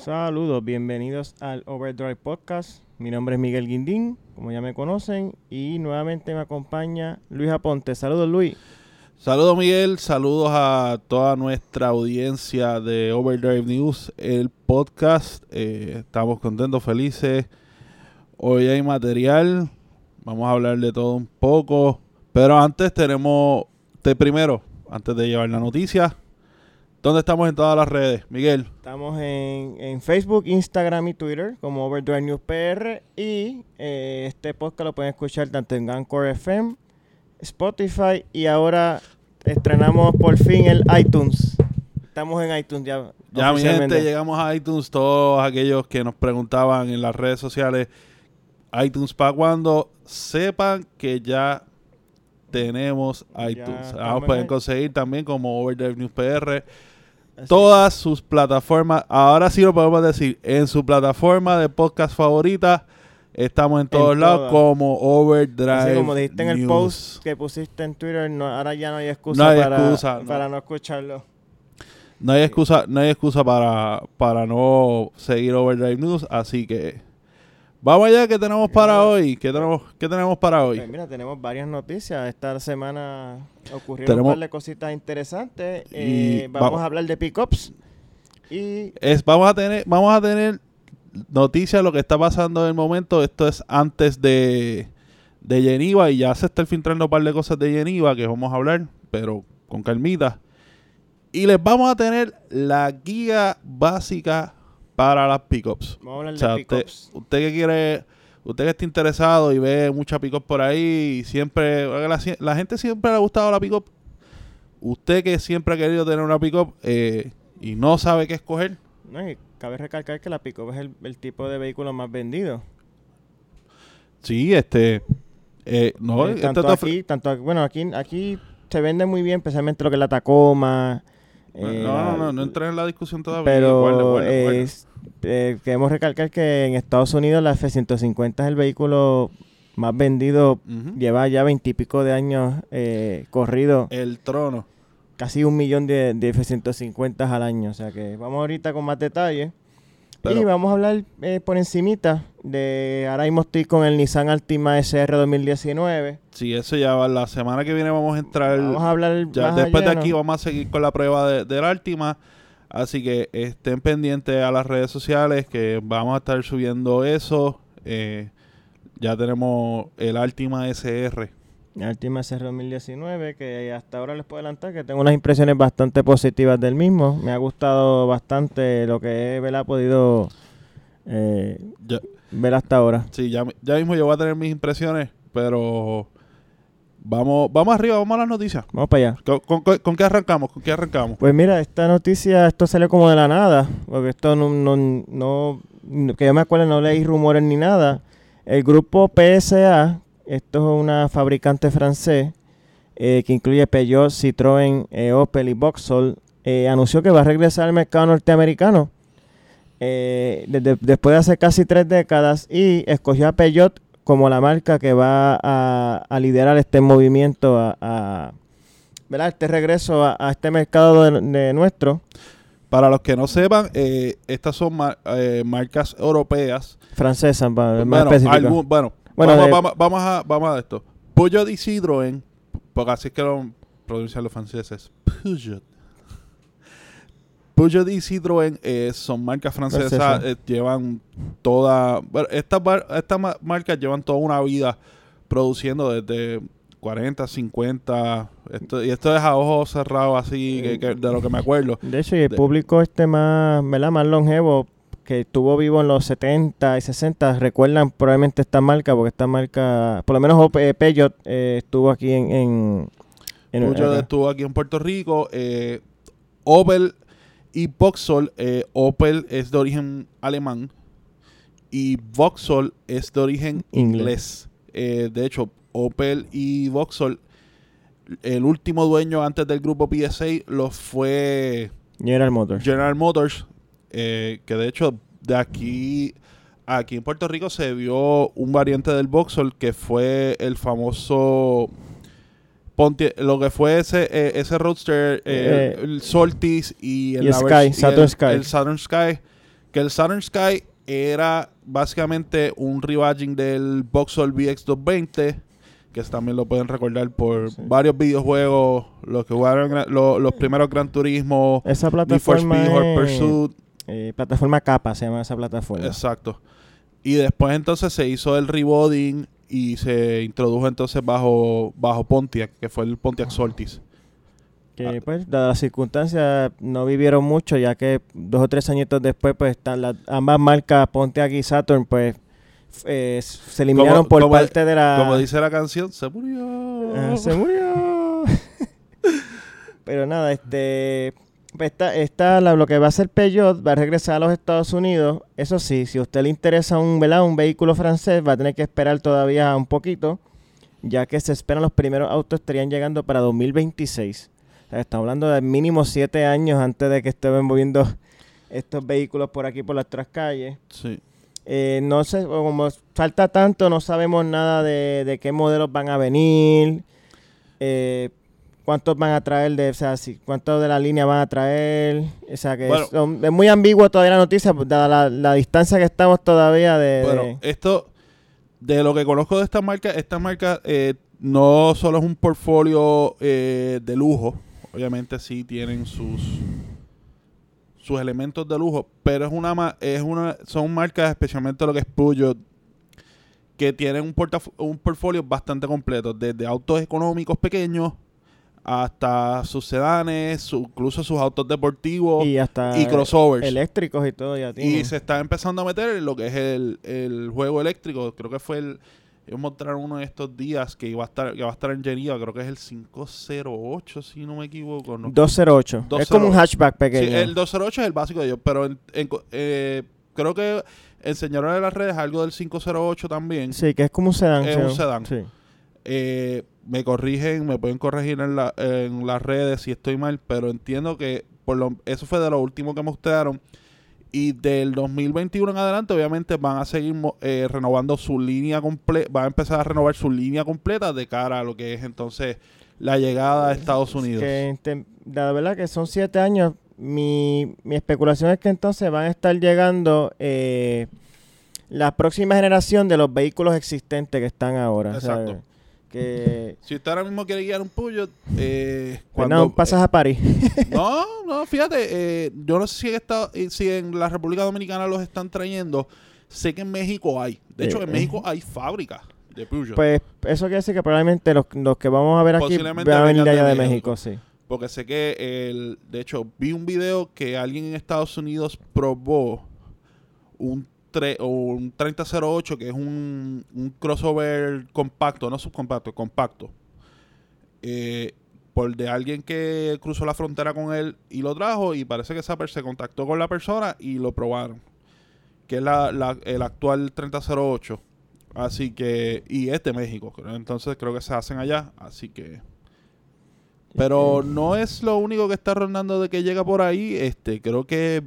Saludos, bienvenidos al Overdrive Podcast. Mi nombre es Miguel Guindín, como ya me conocen, y nuevamente me acompaña Luis Aponte. Saludos, Luis. Saludos, Miguel. Saludos a toda nuestra audiencia de Overdrive News, el podcast. Eh, estamos contentos, felices. Hoy hay material. Vamos a hablar de todo un poco. Pero antes tenemos, de primero, antes de llevar la noticia, ¿Dónde estamos en todas las redes, Miguel? Estamos en, Facebook, Instagram y Twitter como Overdrive News PR y eh, este podcast lo pueden escuchar tanto en Anchor FM, Spotify y ahora estrenamos por fin el iTunes. Estamos en iTunes ya. Ya, mi gente, llegamos a iTunes. Todos aquellos que nos preguntaban en las redes sociales, iTunes para cuando sepan que ya tenemos iTunes. Vamos, pueden conseguir también como Overdrive News PR todas sus plataformas. Ahora sí lo podemos decir. En su plataforma de podcast favorita. Estamos en todos lados como Overdrive. Como dijiste en el post que pusiste en Twitter, ahora ya no hay excusa, para, no. escucharlo. No hay excusa, no hay excusa para, para no seguir Overdrive News, así que Vamos allá, ¿qué tenemos para hoy? ¿Qué tenemos, qué tenemos para hoy? Pues mira, tenemos varias noticias. Esta semana ocurrieron un par de cositas interesantes. Eh, vamos, a hablar de pickups. Y es, vamos a tener, vamos a tener noticias de lo que está pasando en el momento. Esto es antes de, de Geneva y ya se está filtrando un par de cosas de Geneva que vamos a hablar, pero con calmita. Y les vamos a tener la guía básica para las pickups. Vamos a hablar de pickups. Usted, que quiere, usted que está interesado y ve muchas pickups por ahí, y siempre, la, gente siempre le ha gustado la pickup. Usted que siempre ha querido tener una pickup eh, y no sabe qué escoger. No, cabe recalcar que la pickup es el, tipo de vehículo más vendido. Sí, este, eh, no, eh, tanto aquí, tanto bueno, aquí, aquí se vende muy bien, especialmente lo que es la Tacoma. No, no, no, no, entré en la discusión todavía. Pero es, eh, queremos recalcar que en Estados Unidos la F-150 es el vehículo más vendido, lleva ya veintipico de años eh, corrido. El trono. Casi un millón de, F-150 al año, o sea que vamos ahorita con más detalles. y vamos a hablar eh, por encimita de, ahora mismo estoy con el Nissan Altima SR 2019. Sí, eso ya va, la semana que viene vamos a entrar. Vamos a hablar ya, Después de aquí vamos a seguir con la prueba del Altima. Así que estén pendientes a las redes sociales que vamos a estar subiendo eso. Eh, ya tenemos el Altima SR. El Altima SR 2019, que hasta ahora les puedo adelantar que tengo unas impresiones bastante positivas del mismo. Me ha gustado bastante lo que he podido eh, ver hasta ahora. Sí, ya, ya mismo yo voy a tener mis impresiones, pero Vamos, vamos arriba, vamos a las noticias. Vamos para allá. ¿Con, qué arrancamos? ¿Con qué arrancamos? Pues mira, esta noticia, esto salió como de la nada, porque esto no, no, que yo me acuerdo, no leí rumores ni nada. El grupo PSA, esto es una fabricante francés, eh, que incluye Peugeot, Citroën, eh, Opel y Vauxhall, eh, anunció que va a regresar al mercado norteamericano. Después de hace casi tres décadas y escogió a Peugeot como la marca que va a, liderar este movimiento, a, este regreso a, este mercado de, nuestro. Para los que no sepan, eh, estas son eh, marcas europeas. Francesas, más bueno, bueno, vamos, vamos, a, vamos a esto. Peugeot y Citroën, porque así es que lo pronuncian los franceses. Peugeot Peugeot y Citroën eh, son marcas francesas, eh, llevan toda... estas esta marcas llevan toda una vida produciendo desde 40, 50, esto, y esto es a ojos cerrados así, de lo que me acuerdo. De hecho, y el público este más, ¿verdad? más longevo, que estuvo vivo en los 70 y 60, recuerdan probablemente esta marca, porque esta marca, por lo menos eh, Peugeot estuvo aquí en... en, Peugeot estuvo aquí en Puerto Rico, Opel y Vauxhall, eh, Opel es de origen alemán y Vauxhall es de origen inglés. Eh, de hecho, Opel y Vauxhall, el último dueño antes del grupo PSA lo fue General Motors. General Motors, eh, que de hecho de aquí aquí en Puerto Rico se vio un variante del Vauxhall que fue el famoso lo que fue ese, eh, ese Roadster, eh, eh, el Soltis y el, Sky, Saturn Sky. El Saturn Sky, Que el Saturn Sky era básicamente un rebadging del Vauxhall VX220, que también lo pueden recordar por Sí. varios videojuegos, los que jugaron lo- los primeros Gran Turismo, Esa Need for plataforma Speed, es, Pursuit, eh, plataforma capa se llama esa plataforma. exacto. Y después entonces se hizo el reboding y se introdujo entonces bajo bajo Pontiac, que fue el Pontiac Soltis. Que Ah. pues, dadas las circunstancias, no vivieron mucho, ya que dos o tres añitos después, pues están las ambas marcas, Pontiac y Saturn, pues eh, se eliminaron por como- parte de la. Como dice la canción, se murió. Ah, se murió. Pero nada, este. Esta, esta, la- lo que va a hacer Peugeot va a regresar a los Estados Unidos. Eso sí, si a usted le interesa un, ¿verdad? un vehículo francés, va a tener que esperar todavía un poquito, ya que se esperan los primeros autos estarían llegando para 2026. O sea, estamos hablando de mínimo siete años antes de que estén moviendo estos vehículos por aquí, por las otras calles. Sí. Eh, no sé, como falta tanto, no sabemos nada de, de qué modelos van a venir, eh, cuántos van a traer, de, o sea, si, cuántos de la línea van a traer. O sea, que Bueno. es, son- es muy ambiguo todavía la noticia, pues, dada la, la distancia que estamos todavía de... Bueno, de- esto, de lo que conozco de esta marca, esta marca eh, no solo es un portfolio eh, de lujo, obviamente sí tienen sus sus elementos de lujo, pero es una es una son marcas especialmente lo que es Peugeot que tienen un, un portfolio bastante completo, desde autos económicos pequeños hasta sus sedanes, su- incluso sus autos deportivos y hasta y crossovers. eléctricos y todo ya Y se está empezando a meter en lo que es el, el juego eléctrico. Creo que fue el. Ellos mostraron uno de estos días que iba a estar, que va a estar en Geneva. Creo que es el 508, si no me equivoco. No. 208. Es como un 208. hatchback Sí, pequeño. el 208 es el básico de ellos, pero en- en co- eh, creo que enseñaron en las redes algo del 508 también. Sí, que es como un sedán. Es sí. un sedán. Sí. Eh, me corrigen, me pueden corregir en, la- en las redes si estoy mal, pero entiendo que por lo, eso fue de lo último que mostraron. Y del 2021 en adelante, obviamente, van a seguir eh, renovando su línea completa, van a empezar a renovar su línea completa de cara a lo que es entonces la llegada a Estados Unidos. Que, la verdad que son siete años. Mi, mi especulación es que entonces van a estar llegando eh, la próxima generación de los vehículos existentes que están ahora. Exacto. Que Si usted ahora mismo quiere guiar un Peugeot, eh, pues cuando, no, pasas a París. No, no, fíjate, eh, yo no sé si en, esta- eh, si en la República Dominicana los están trayendo. Sé que en México hay. De hecho, Eh, en México hay fábricas de Peugeot. pues eso quiere decir que probablemente los, los que vamos a ver aquí van a venir allá de de México. México, sí. porque sé que, el, de hecho, vi un video que alguien en Estados Unidos probó un, o un 3008, que es un, un crossover compacto, no subcompacto, compacto. Eh, por de alguien que cruzó la frontera con él y lo trajo y parece que esa per- se contactó con la persona y lo probaron. Que es la, la- el actual 3008. Así que, y es de México, entonces creo que se hacen allá, así que... Pero no es lo único que está rondando de que llega por ahí, este, creo que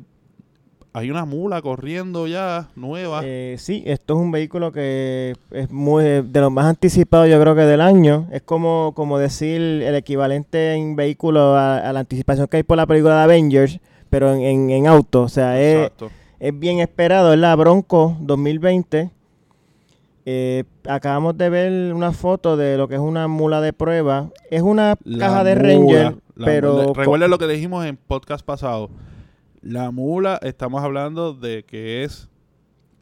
hay una mula corriendo ya, nueva. Eh, sí, esto es un vehículo que es muy de los más anticipados yo creo que del año. Es como, como decir el equivalente en vehículo a, a la anticipación que hay por la película de Avengers, pero en, en, en auto. O sea, es, es bien esperado. Es la Bronco 2020. Eh, acabamos de ver una foto de lo que es una mula de prueba. Es una La caja de mula, Ranger, pero... mula. Recuerden lo que dijimos en podcast pasado. La mula, estamos hablando de que es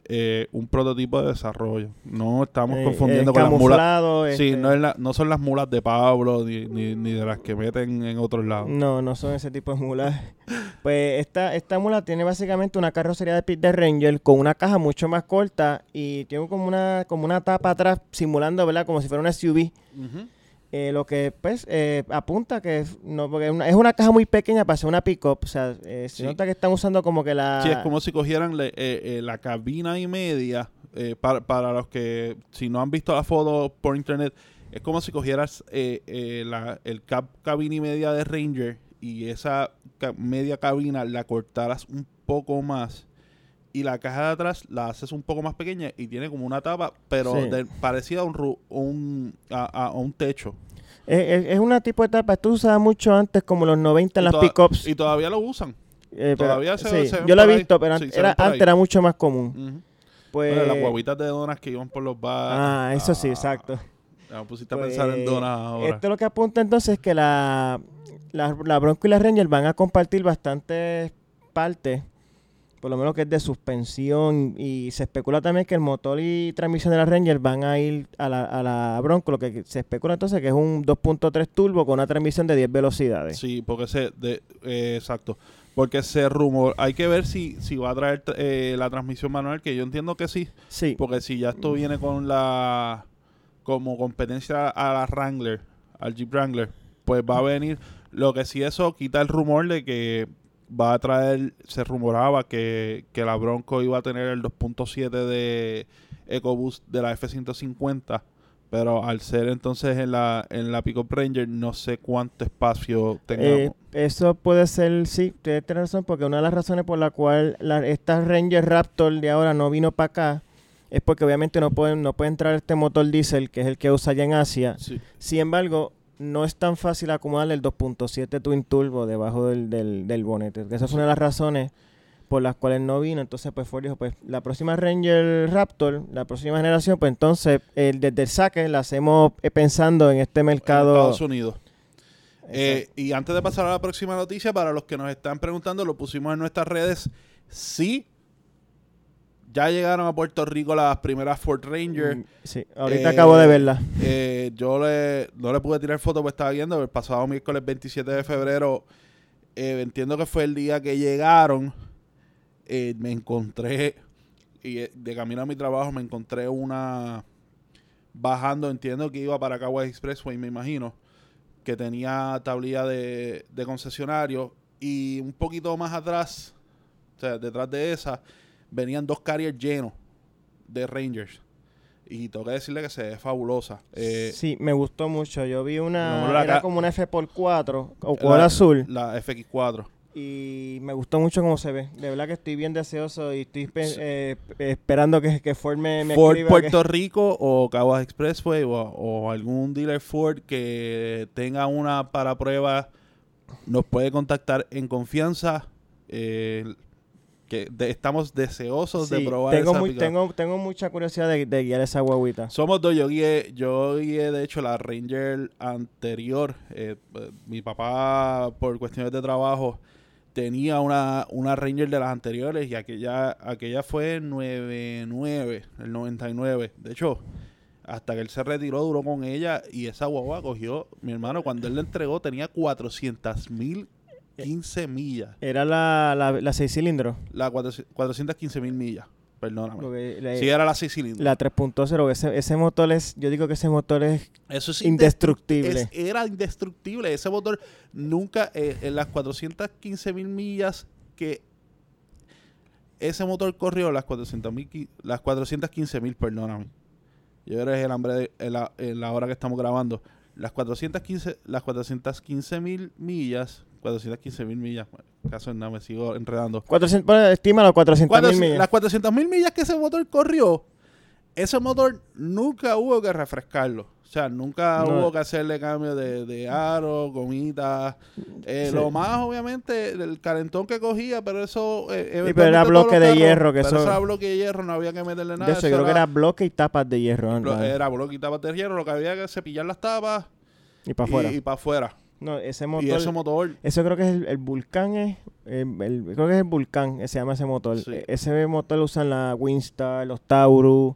eh, un prototipo de desarrollo. No estamos eh, confundiendo con las mulas. Sí, este, no, es la- no son las mulas de Pablo ni, ni, ni de las que meten en otros lados. No, no son ese tipo de mulas. Pues esta, esta mula tiene básicamente una carrocería de Pit de Ranger con una caja mucho más corta y tiene como una, como una tapa atrás simulando, ¿verdad? Como si fuera una SUV. Ujú. Eh, lo que pues eh, apunta que es, no, porque es una, es una caja muy pequeña para ser una pick-up. O sea, eh, se Sí. nota que están usando como que la... Sí, es como si cogieran le- eh, eh, la cabina y media. para, para los que, si no han visto la foto por internet, es como si cogieras eh, eh, la, el cap cabina y media de Ranger y esa ca- media cabina la cortaras un poco más y la caja de atrás la haces un poco más pequeña y tiene como una tapa, pero Sí. de- parecida a un, ru- un, a, a- un techo. Es, es- una tipo de tapa. Esto usaba mucho antes como los 90 en Y las pick-ups. Y todavía lo usan. Eh, pero- Todavía se- sí, se yo lo he ahí. visto, pero Sí, era, antes era mucho más común. Pues, Bueno, las guaguitas de donas que iban por los bares. ah, eso sí, exacto. Ya me pusiste a Pues, pensar en donas ahora. Esto lo que apunta entonces es que la, la, la Bronco y la Ranger van a compartir bastantes partes, por lo menos que es de suspensión, y se especula también que el motor y transmisión de la Ranger van a ir a la, a la Bronco, lo que se especula entonces que es un 2.3 turbo con una transmisión de 10 velocidades. Sí, porque se... De, eh, exacto. Porque se rumor... Hay que ver si, si va a traer eh, la transmisión manual, que yo entiendo que sí. Sí, Porque si ya esto viene con la... Como competencia a la Wrangler, al Jeep Wrangler, pues va a venir... Lo que sí eso quita el rumor de que va a traer... Se rumoraba que, que la Bronco iba a tener el 2.7 de EcoBoost de la F-150. Pero al ser entonces en la, en la Pickup Ranger, no sé cuánto espacio tengamos. Eh, eso puede ser, sí, tiene tiene razón, porque una de las razones por la cual la, esta Ranger Raptor de ahora no vino para acá es porque obviamente no pueden, no puede entrar este motor diésel, que es el que usa allá en Asia. Sí. Sin embargo, no es tan fácil acomodarle el 2.7 Twin Turbo debajo del, del, del bonete. Esa fue una de las razones por las cuales no vino. Entonces, pues Ford dijo, pues la próxima Ranger Raptor, la próxima generación, pues entonces el, desde el saque la hacemos eh, pensando en este en mercado. Estados Unidos. Eh, y antes de pasar a la próxima noticia, para los que nos están preguntando, lo pusimos en nuestras redes. Sí, ya llegaron a Puerto Rico las primeras Ford Ranger. Mm, Sí, ahorita Eh, acabo de verla. Eh, yo le, no le pude tirar foto porque estaba viendo. El pasado miércoles 27 de febrero, eh, entiendo que fue el día que llegaron. me encontré, y de camino a mi trabajo, me encontré una bajando. Entiendo que iba para Caguas Expressway, me imagino. Que tenía tablilla de, de concesionario. Y un poquito más atrás, o sea, detrás de esa, venían dos carriers llenos de Rangers. Y tengo que decirle que se ve fabulosa. Eh, sí, me gustó mucho. Yo vi una, era como una F por 4 o color la- azul. La FX4. Y me gustó mucho cómo se ve. De verdad que estoy bien deseoso y estoy eh, esperando que, que Ford me, me Ford Puerto Rico o Caguas Expressway o, o algún dealer Ford que tenga una para prueba nos puede contactar en confianza. eh, que de- estamos deseosos de probar tengo, esa muy- tengo, tengo mucha curiosidad de, de guiar esa guaguita. Somos dos, yo guié, yo guié de hecho la Ranger anterior. eh, eh, mi papá, por cuestiones de trabajo, tenía una, una Ranger de las anteriores y aquella, aquella fue 99, el 99. De hecho, hasta que él se retiró, duró con ella y esa guagua cogió, mi hermano, cuando él le entregó tenía 400 mil 15 millas. Era la, la, la 6 cilindros. La 415 mil millas, perdóname. la, Sí, era la 6 cilindros. la 3.0, ese, ese motor es, yo digo que ese motor es Eso es indestructible. Es- era indestructible. Ese motor nunca, eh, en las 415 mil millas que ese motor corrió, las 400 mil, las 415 mil, perdóname. Yo creo que es el hambre de, en, la, en la hora que estamos grabando. Las 415, las 415 mil millas, 415 mil millas, caso en nada, me sigo enredando. 400, bueno, estímalo 400 Cuando- mil millas. Las 400 mil millas que ese motor corrió, ese motor nunca hubo que refrescarlo. O sea, nunca No. hubo que hacerle cambio de, de aro, gomitas. Eh, Sí. Lo más, obviamente, el calentón que cogía, pero eso... eh, pero era bloque de carros- hierro, que pero eso- era bloque de hierro, no había que meterle nada. de eso, yo creo que era bloque y tapas de hierro. era bloque y tapas de hierro, lo que había que cepillar las tapas y para afuera. y, para afuera. No, ese motor. Y ese motor... Eso creo que es el, el Vulcan, es, el- el- creo que es el Vulcan, que se llama ese motor. Sí. E- Ese motor lo usan la Winstar, los Taurus,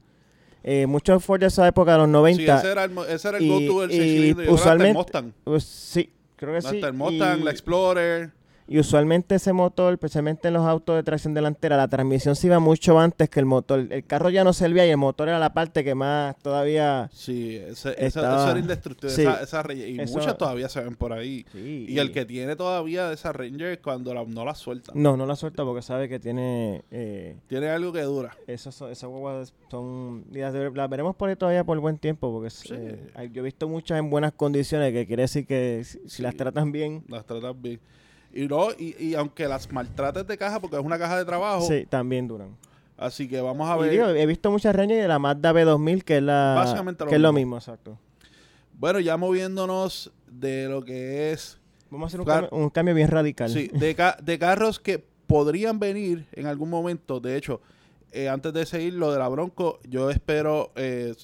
eh, muchos Ford de esa época de los 90. Sí, ese era el, ese era el y- go-to del y 6 cilindros. Hasta el usualmente- Mustang. Pues, sí, creo que sí. Hasta el Mustang, y, la Explorer. Y usualmente ese motor, especialmente en los autos de tracción delantera, la transmisión se iba mucho antes que el motor. El carro ya no servía y el motor era la parte que más todavía... Sí, ese, Estaba- eso era indestructible. sí. Esa, esa Ranger- y Eso- muchas todavía se ven por ahí. Sí, Y el que tiene todavía esa Ranger es cuando la- no la suelta. No, no la suelta porque sabe que tiene... eh, Tiene algo que dura. Esas esas guaguas son. Las, las veremos por ahí todavía por buen tiempo, porque Sí. eh, yo he visto muchas en buenas condiciones, que quiere decir que si, las tratan bien, Las tratan bien. Y, no, y, y aunque las maltrates de caja, porque es una caja de trabajo, sí, también duran. así que vamos a Y ver. digo, he visto muchas Ranger de la Mazda B2000, que es la. Básicamente lo que es lo mismo. mismo, exacto. Bueno, ya moviéndonos de lo que es Vamos a hacer un, cambio, un cambio bien radical. Sí, de, ca- de carros que podrían venir en algún momento. De hecho, eh, antes de seguir lo de la Bronco, yo espero, eh,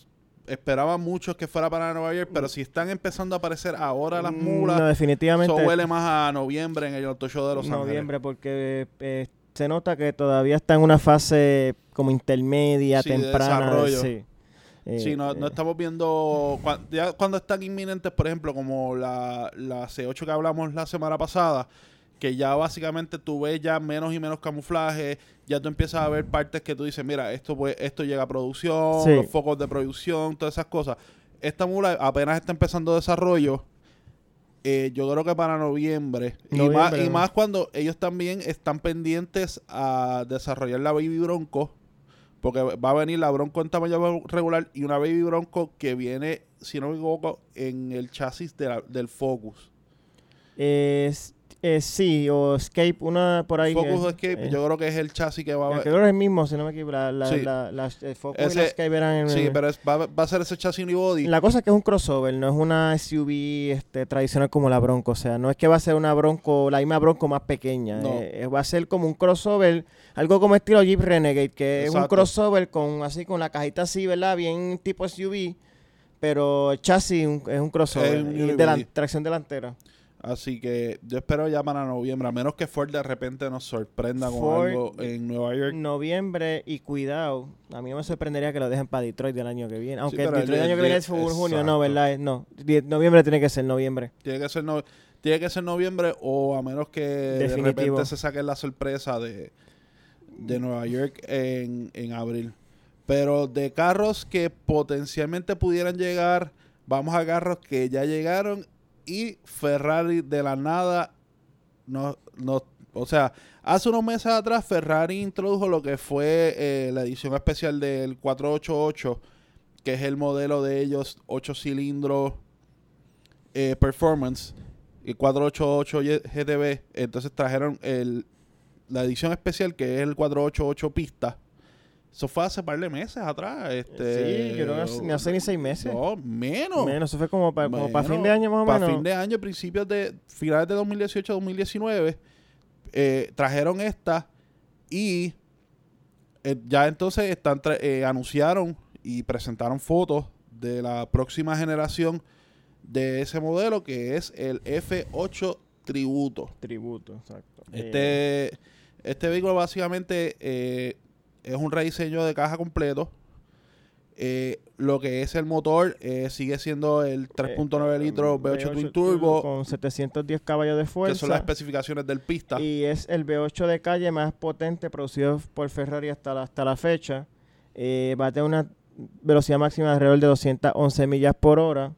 esperaba mucho que fuera para Nueva York, pero si están empezando a aparecer ahora las Mm, mulas, No, definitivamente. eso huele más a noviembre en el Auto Show de Los noviembre, porque eh, se nota que todavía está en una fase como intermedia, Sí, de temprana. desarrollo. Sí, Eh, Sí, no, no eh, estamos viendo. cua- ya cuando están inminentes, por ejemplo, como la, la C8 que hablamos la semana pasada, que ya básicamente tú ves ya menos y menos camuflaje, ya tú empiezas a ver partes que tú dices, mira, esto pues, esto llega a producción, Sí. los focos de producción, todas esas cosas. Esta mula apenas está empezando desarrollo. eh, yo creo que para noviembre, Y, más, cuando ellos también están pendientes a desarrollar la Baby Bronco, porque va a venir la Bronco en tamaño regular y una Baby Bronco que viene, si no me equivoco, en el chasis de la- del Focus. es- eh, sí, o Escape, una por ahí. Focus eh, Escape, eh, yo creo que es el chasis que va a haber. creo que es el mismo, si no me equivoco. La, la, Sí. la- la- el Focus y la Ese- Escape eran en Sí, el- pero es- va, va a ser ese chasis unibody. La cosa es que es un crossover, no es una SUV este, tradicional como la Bronco. O sea, no es que va a ser una Bronco, la misma Bronco más pequeña. No. eh, va a ser como un crossover, algo como estilo Jeep Renegade, que es un crossover con así con la cajita así, ¿verdad? Bien tipo SUV, pero el chasis un- es un crossover. Y tracción delantera. Así que yo espero ya para noviembre, a menos que Ford de repente nos sorprenda con algo en Nueva York. Noviembre y cuidado, a mí no me sorprendería que lo dejen para Detroit del año que viene. Aunque el el Detroit de- año que viene es junio, no, ¿verdad? No, noviembre tiene que ser noviembre. Tiene que ser no- tiene que ser noviembre o a menos que de repente se saque la sorpresa de, de Nueva York en, en abril. Pero de carros que potencialmente pudieran llegar, vamos a carros que ya llegaron y Ferrari de la nada no, no, o sea, hace unos meses atrás Ferrari introdujo lo que fue eh, la edición especial del 488, que es el modelo de ellos 8 cilindros eh, performance y 488 Y- GTB. Entonces trajeron el, la edición especial que es el 488 pista. Eso fue hace par de meses atrás. Este, sí, yo creo que ni hace ni seis meses. No, menos. Menos, eso fue como para Bueno, fin de año más o Para menos. fin de año, principios de finales de 2018-2019, eh, trajeron esta y eh, ya entonces están eh, anunciaron y presentaron fotos de la próxima generación de ese modelo que es el F8 Tributo. Tributo, exacto. Eh, Este, este vehículo básicamente es un rediseño de caja completo. Eh, lo que es el motor eh, sigue siendo el 3.9 litros V8 Twin Turbo, Con 710 caballos de que fuerza. son las especificaciones del pista. Y es el V8 de calle más potente producido por Ferrari hasta la, hasta la fecha. Eh, va a tener una velocidad máxima de alrededor de 211 millas por hora.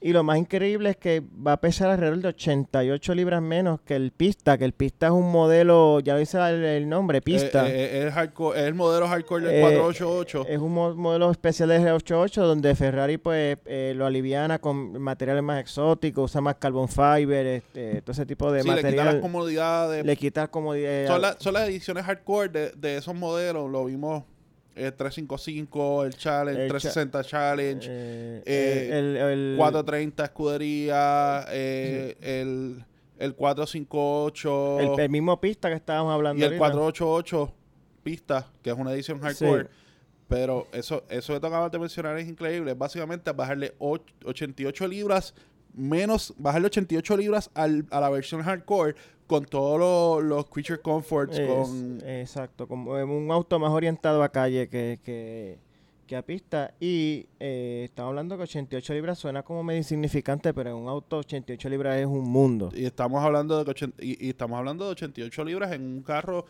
Y lo más increíble es que va a pesar alrededor de 88 libras menos que el Pista, que el Pista es un modelo, ya dice el, el nombre, Pista. Eh, eh, es, el hardcore- es el modelo hardcore del Eh, 488. Es un mo- modelo especial de R88 donde Ferrari pues eh, lo aliviana con materiales más exóticos, usa más carbon fiber, este, todo ese tipo de sí, le quita las comodidades. Le quita comodidad. son, la- son las ediciones hardcore de, de esos modelos. Lo vimos el 355, el Challenge, El cha- 360 Challenge. Eh, Eh, el, el- 430 escudería, eh, el, el 458 el, el mismo pista que estábamos hablando y el ahorita. 488 pista, que es una edición hardcore. Sí. Pero eso, eso que tocaba de mencionar es increíble. Es básicamente bajarle och- 88 libras menos, bajarle 88 libras al- a la versión hardcore con todos los, los creature comforts, Es- con Exacto, como eh, un auto más orientado a calle que, que, que a pista. Y eh, estamos hablando que 88 libras suena como medio insignificante, pero en un auto 88 libras es un mundo. y estamos hablando de que 80 y, y estamos hablando de 88 libras en un carro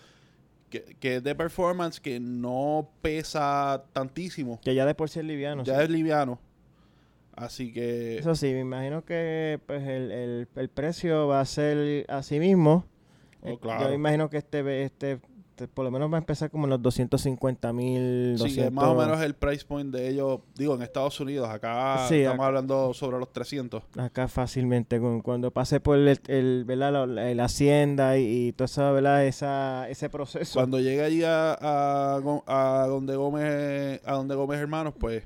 que, que es de performance que no pesa tantísimo Que ya de por sí es liviano. ya sí. es liviano así que Eso sí, me imagino que pues el, el, el precio va a ser así mismo. Oh, Eh, claro. Yo me imagino que este, este, este por lo menos va a empezar como en los 250 mil, sí, es más o menos el price point de ellos digo en Estados Unidos acá Sí, estamos acá. hablando sobre los 300 acá fácilmente cuando pase por el, el, ¿verdad? La, la hacienda y, y todo eso, ¿verdad? Esa, ese proceso. cuando llegue allí a, a donde Gómez a donde Gómez hermanos pues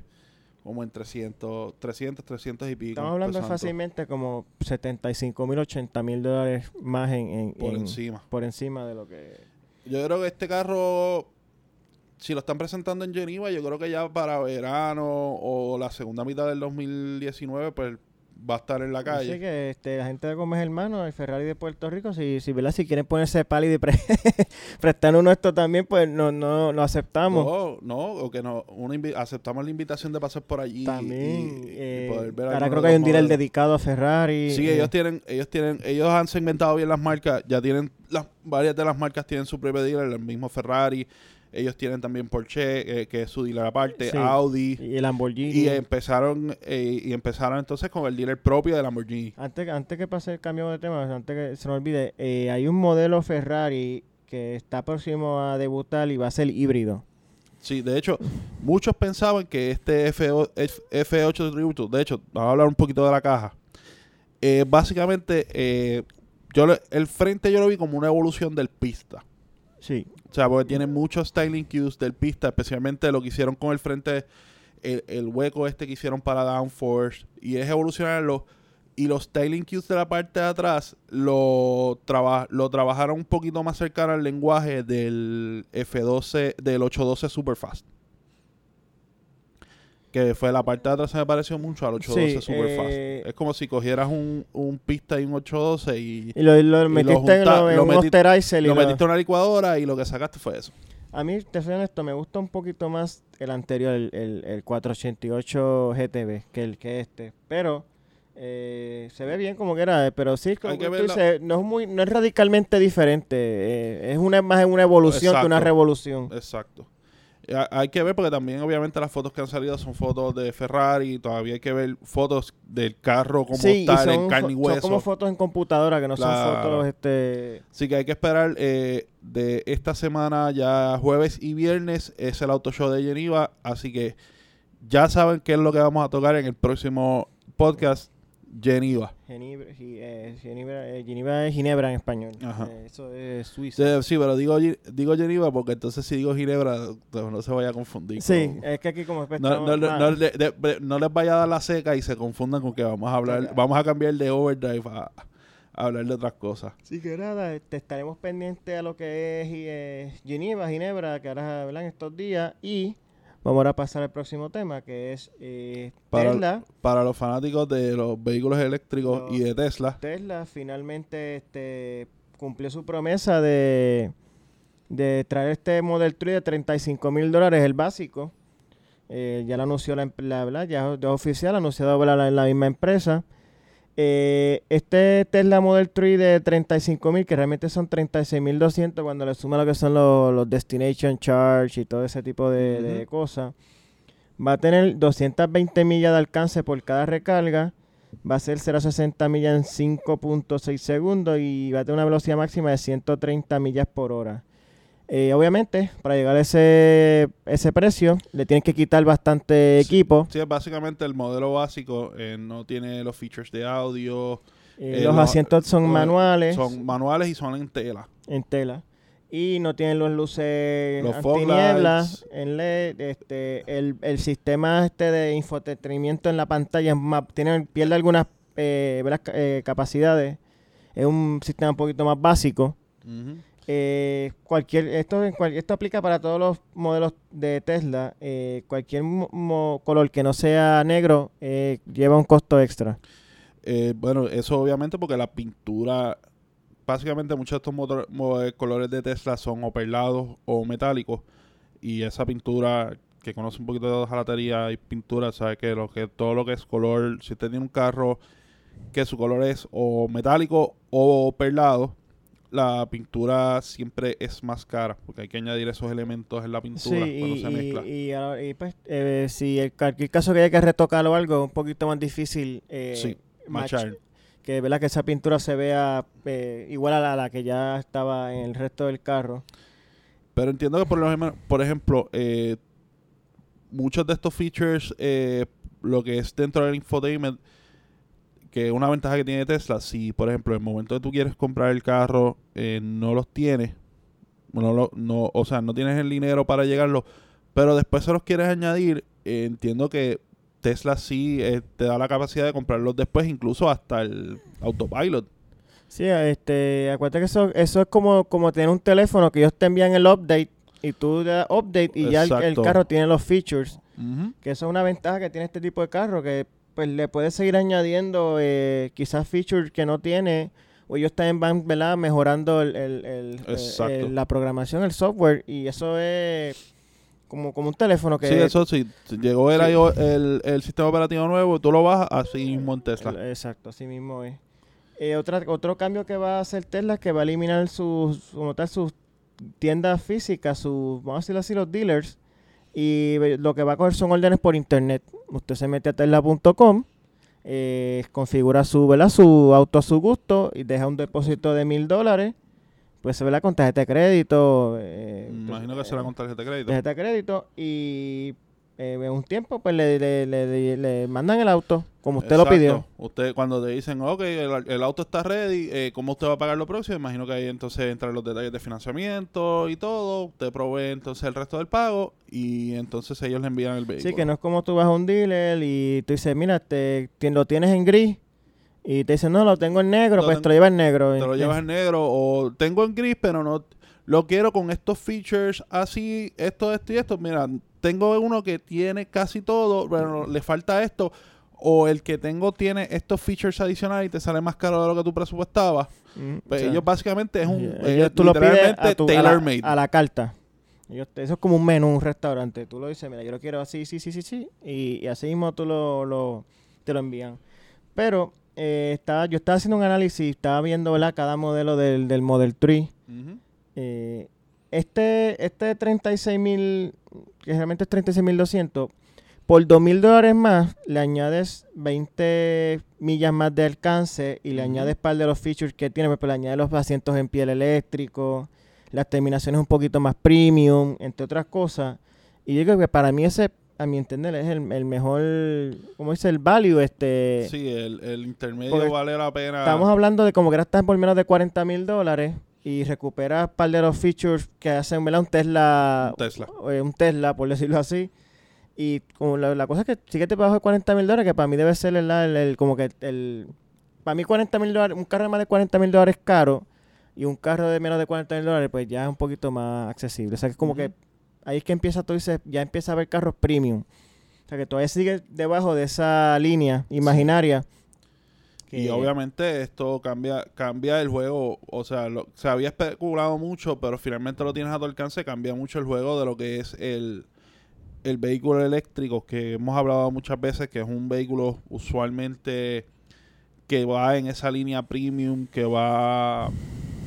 como en 300, 300, 300 y pico. Estamos hablando fácilmente como 75 mil, 80 mil dólares más en, en- por en- encima. por encima de lo que... Yo creo que este carro, si lo están presentando en Geneva, yo creo que ya para verano o la segunda mitad del 2019, pues va a estar en la Así calle. que este, la gente de Gómez Hermano, el Ferrari de Puerto Rico, si, si, ¿verdad? si quieren ponerse pálido y pre prestar uno esto también, pues no, no, lo aceptamos. No, no, o que no, invi- aceptamos la invitación de pasar por allí. y- también, y- y eh, poder ver ahora creo que hay un dealer dedicado a Ferrari. Sí, eh, ellos tienen, ellos tienen, ellos han segmentado bien las marcas, ya tienen, las, varias de las marcas tienen su propio dealer, el mismo Ferrari, ellos tienen también Porsche, eh, que es su dealer aparte, Sí. Audi, y el Lamborghini. y empezaron, eh, y empezaron entonces con el dealer propio de Lamborghini. Antes, antes que pase el cambio de tema, antes que se me olvide, eh, hay un modelo Ferrari que está próximo a debutar y va a ser híbrido. Sí, de hecho, muchos pensaban que este F- F8 Tributo, de hecho, vamos a hablar un poquito de la caja. Básicamente, yo el frente yo lo vi como una evolución del pista. Sí. O sea, porque tiene muchos styling cues del pista, especialmente lo que hicieron con el frente, el, el hueco este que hicieron para downforce, y es evolucionarlo. Y los styling cues de la parte de atrás lo, traba- lo trabajaron un poquito más cercano al lenguaje del F12, del 812 Superfast. Que fue la parte de atrás se me pareció mucho al 812 Sí, Superfast. eh, es como si cogieras un, un pista y un 812 y Y lo, lo lo metiste en, lo, en lo un metiste- Osterizer y lo lo- metiste en una licuadora y lo que sacaste fue eso. A mí, te soy honesto, me gusta un poquito más el anterior, el, el, el 488 GTB, que el que este. Pero eh, se ve bien como que era, pero sí, como que tú dices, no es muy, no es radicalmente diferente. eh, es una más una evolución que una revolución. Exacto. Ha- Hay que ver porque también obviamente las fotos que han salido son fotos de Ferrari, todavía hay que ver fotos del carro como sí, tal, en carne y fo- son hueso. como fotos en computadora, que no Claro. son fotos, este... Así que hay que esperar eh, de esta semana, ya jueves y viernes, es el auto show de Geneva, así que ya saben qué es lo que vamos a tocar en el próximo podcast, Geneva. Ginebra, gi- eh, Ginebra, eh, Ginebra es Ginebra en español. Ajá. Eh, eso es Suiza. Sí, sí, pero digo, digo Geneva porque entonces si digo Ginebra, no no se vaya a confundir. Sí, con- es que aquí como No, no, de- de- no les vaya a dar la seca y se confundan con que vamos a hablar, vamos a cambiar de overdrive a, a hablar de otras cosas. Así que nada, este, estaremos pendientes a lo que es eh, Ginebra, Ginebra, que ¿verdad? en estos días. Y vamos ahora a pasar al próximo tema, que es eh, Para- Tesla. Para los fanáticos de los vehículos eléctricos Los- y de Tesla, Tesla finalmente este, cumplió su promesa de, de traer este Model 3 de 35 mil dólares, el básico. Eh, ya lo anunció la, la ¿verdad? ya, ya es oficial, anunciado por la, la misma empresa. Eh, este Tesla Model 3 de 35 mil, que realmente son 36.200 cuando le suma lo que son los, los Destination Charge y todo ese tipo de, de cosas. Va a tener 220 millas de alcance por cada recarga. Va a ser 0 a 60 millas en 5.6 segundos y va a tener una velocidad máxima de 130 millas por hora. Eh, obviamente, para llegar a ese, ese precio, le tienen que quitar bastante equipo. sí, básicamente el modelo básico, eh, no tiene los features de audio, Eh, Eh, los los- asientos son manuales son manuales y son en tela. en tela. Y no tienen los luces Los antinieblas en LED. Este, el, el sistema este de infotenimiento en la pantalla tiene, pierde algunas capacidades. Es un sistema un poquito más básico. Ujú. Eh, cualquier esto esto aplica para todos los modelos de Tesla. Eh, cualquier color que no sea negro eh, lleva un costo extra. Eh, bueno, eso obviamente porque la pintura, básicamente muchos de estos eh, colores de Tesla son o perlados o metálicos y esa pintura que conoce un poquito de jalatería y pintura sabe que lo que todo lo que es color, si usted tiene un carro que su color es o metálico o perlado, la pintura siempre es más cara porque hay que añadir esos elementos en la pintura Sí, cuando y, se mezcla. y- y pues, eh, si el cualquier caso que haya que retocar o algo, es un poquito más difícil eh, Sí, Machar. que verdad que esa pintura se vea eh, igual a la, a la que ya estaba en el resto del carro. Pero entiendo que por, lo por ejemplo, eh, muchos de estos features, lo que es dentro del infotainment, que una ventaja que tiene Tesla, si por ejemplo en el momento que tú quieres comprar el carro, eh, no los tienes, no, lo- no, o sea, no tienes el dinero para llegarlo, pero después se los quieres añadir, eh, entiendo que Tesla sí eh, te da la capacidad de comprarlos después, incluso hasta el autopilot. Sí, este, acuérdate que eso, eso es como, como tener un teléfono que ellos te envían el update y tú le das update y ya el, el carro tiene los features. Que eso es una ventaja que tiene este tipo de carro, que pues le puedes seguir añadiendo eh, quizás features que no tiene, o ellos también van ¿verdad? mejorando el, el- el- eh, el- la programación, el software, y eso es como, como un teléfono que... Sí, eso sí. Llegó el, Sí. iO- el, el sistema operativo nuevo, tú lo bajas así mismo en Tesla. Exacto, así mismo es. Eh, otra, otro cambio que va a hacer Tesla es que va a eliminar sus, como tal, sus tiendas físicas, sus, vamos a decirlo así, los dealers, y lo que va a coger son órdenes por internet. Usted se mete a tesla.com, eh, configura su, ¿verdad? su auto a su gusto y deja un depósito de mil dólares, pues se ve la con tarjeta de crédito. eh, Imagino que será con tarjeta de crédito. tarjeta de crédito y eh, en un tiempo pues le, le- le- le mandan el auto como usted lo pidió. Usted, cuando te dicen, ok, el, el auto está ready, eh, ¿cómo usted va a pagar lo próximo? Imagino que ahí entonces entran los detalles de financiamiento y todo. Usted provee entonces el resto del pago y entonces ellos le envían el vehículo. Sí, que no es como tú vas a un dealer y tú dices, mira, te, lo tienes en gris y te dicen, no, lo tengo en negro, Lo pues ten- te lo llevas en negro. Te lo llevas en negro o tengo en gris, pero no lo quiero con estos features así, esto, esto y esto. Mira, tengo uno que tiene casi todo, pero le falta esto. O el que tengo tiene estos features adicionales y te sale más caro de lo que tú presupuestabas. mm, o Pues sea, ellos básicamente es un eh, ellos tú lo pides a, tu- a la, tailor-made. a la carta. Ellos eso es como un menú, un restaurante. Tú lo dices, mira, yo lo quiero así, sí, sí, sí, sí. Y, y así mismo tú lo, lo- te lo envían. Pero eh, estaba, yo estaba haciendo un análisis, estaba viendo ¿verdad? cada modelo del, del Model 3. Ujú. Eh, este, este 36.000, que realmente es 36.200, por 2.000 dólares más le añades 20 millas más de alcance y le añades par de los features que tiene, pues le añades los asientos en piel eléctrico, las terminaciones un poquito más premium, entre otras cosas. Y yo creo que para mí ese, a mi entender, es el, el mejor, ¿cómo dice? El value, este... Sí, el, el intermedio vale la pena. Estamos hablando de como que ahora estás por menos de 40 mil dólares y recuperas un par de los features que hacen ¿verdad? un Tesla, Un Tesla. eh, un Tesla, por decirlo así. Y como la, la cosa es que sí que te pagas de 40 mil dólares, que para mí debe ser el, el- el- como que el... Para mí 40 mil dólares, un carro de más de 40 mil dólares es caro y un carro de menos de 40 mil dólares pues ya es un poquito más accesible. O sea que es como que ahí es que empieza, tú dices, ya empieza a haber carros premium. O sea que todavía sigue debajo de esa línea imaginaria. Que- obviamente esto cambia cambia el juego, o sea, se había especulado mucho, pero finalmente lo tienes a tu alcance, cambia mucho el juego de lo que es el, el vehículo eléctrico, que hemos hablado muchas veces, que es un vehículo usualmente que va en esa línea premium, que va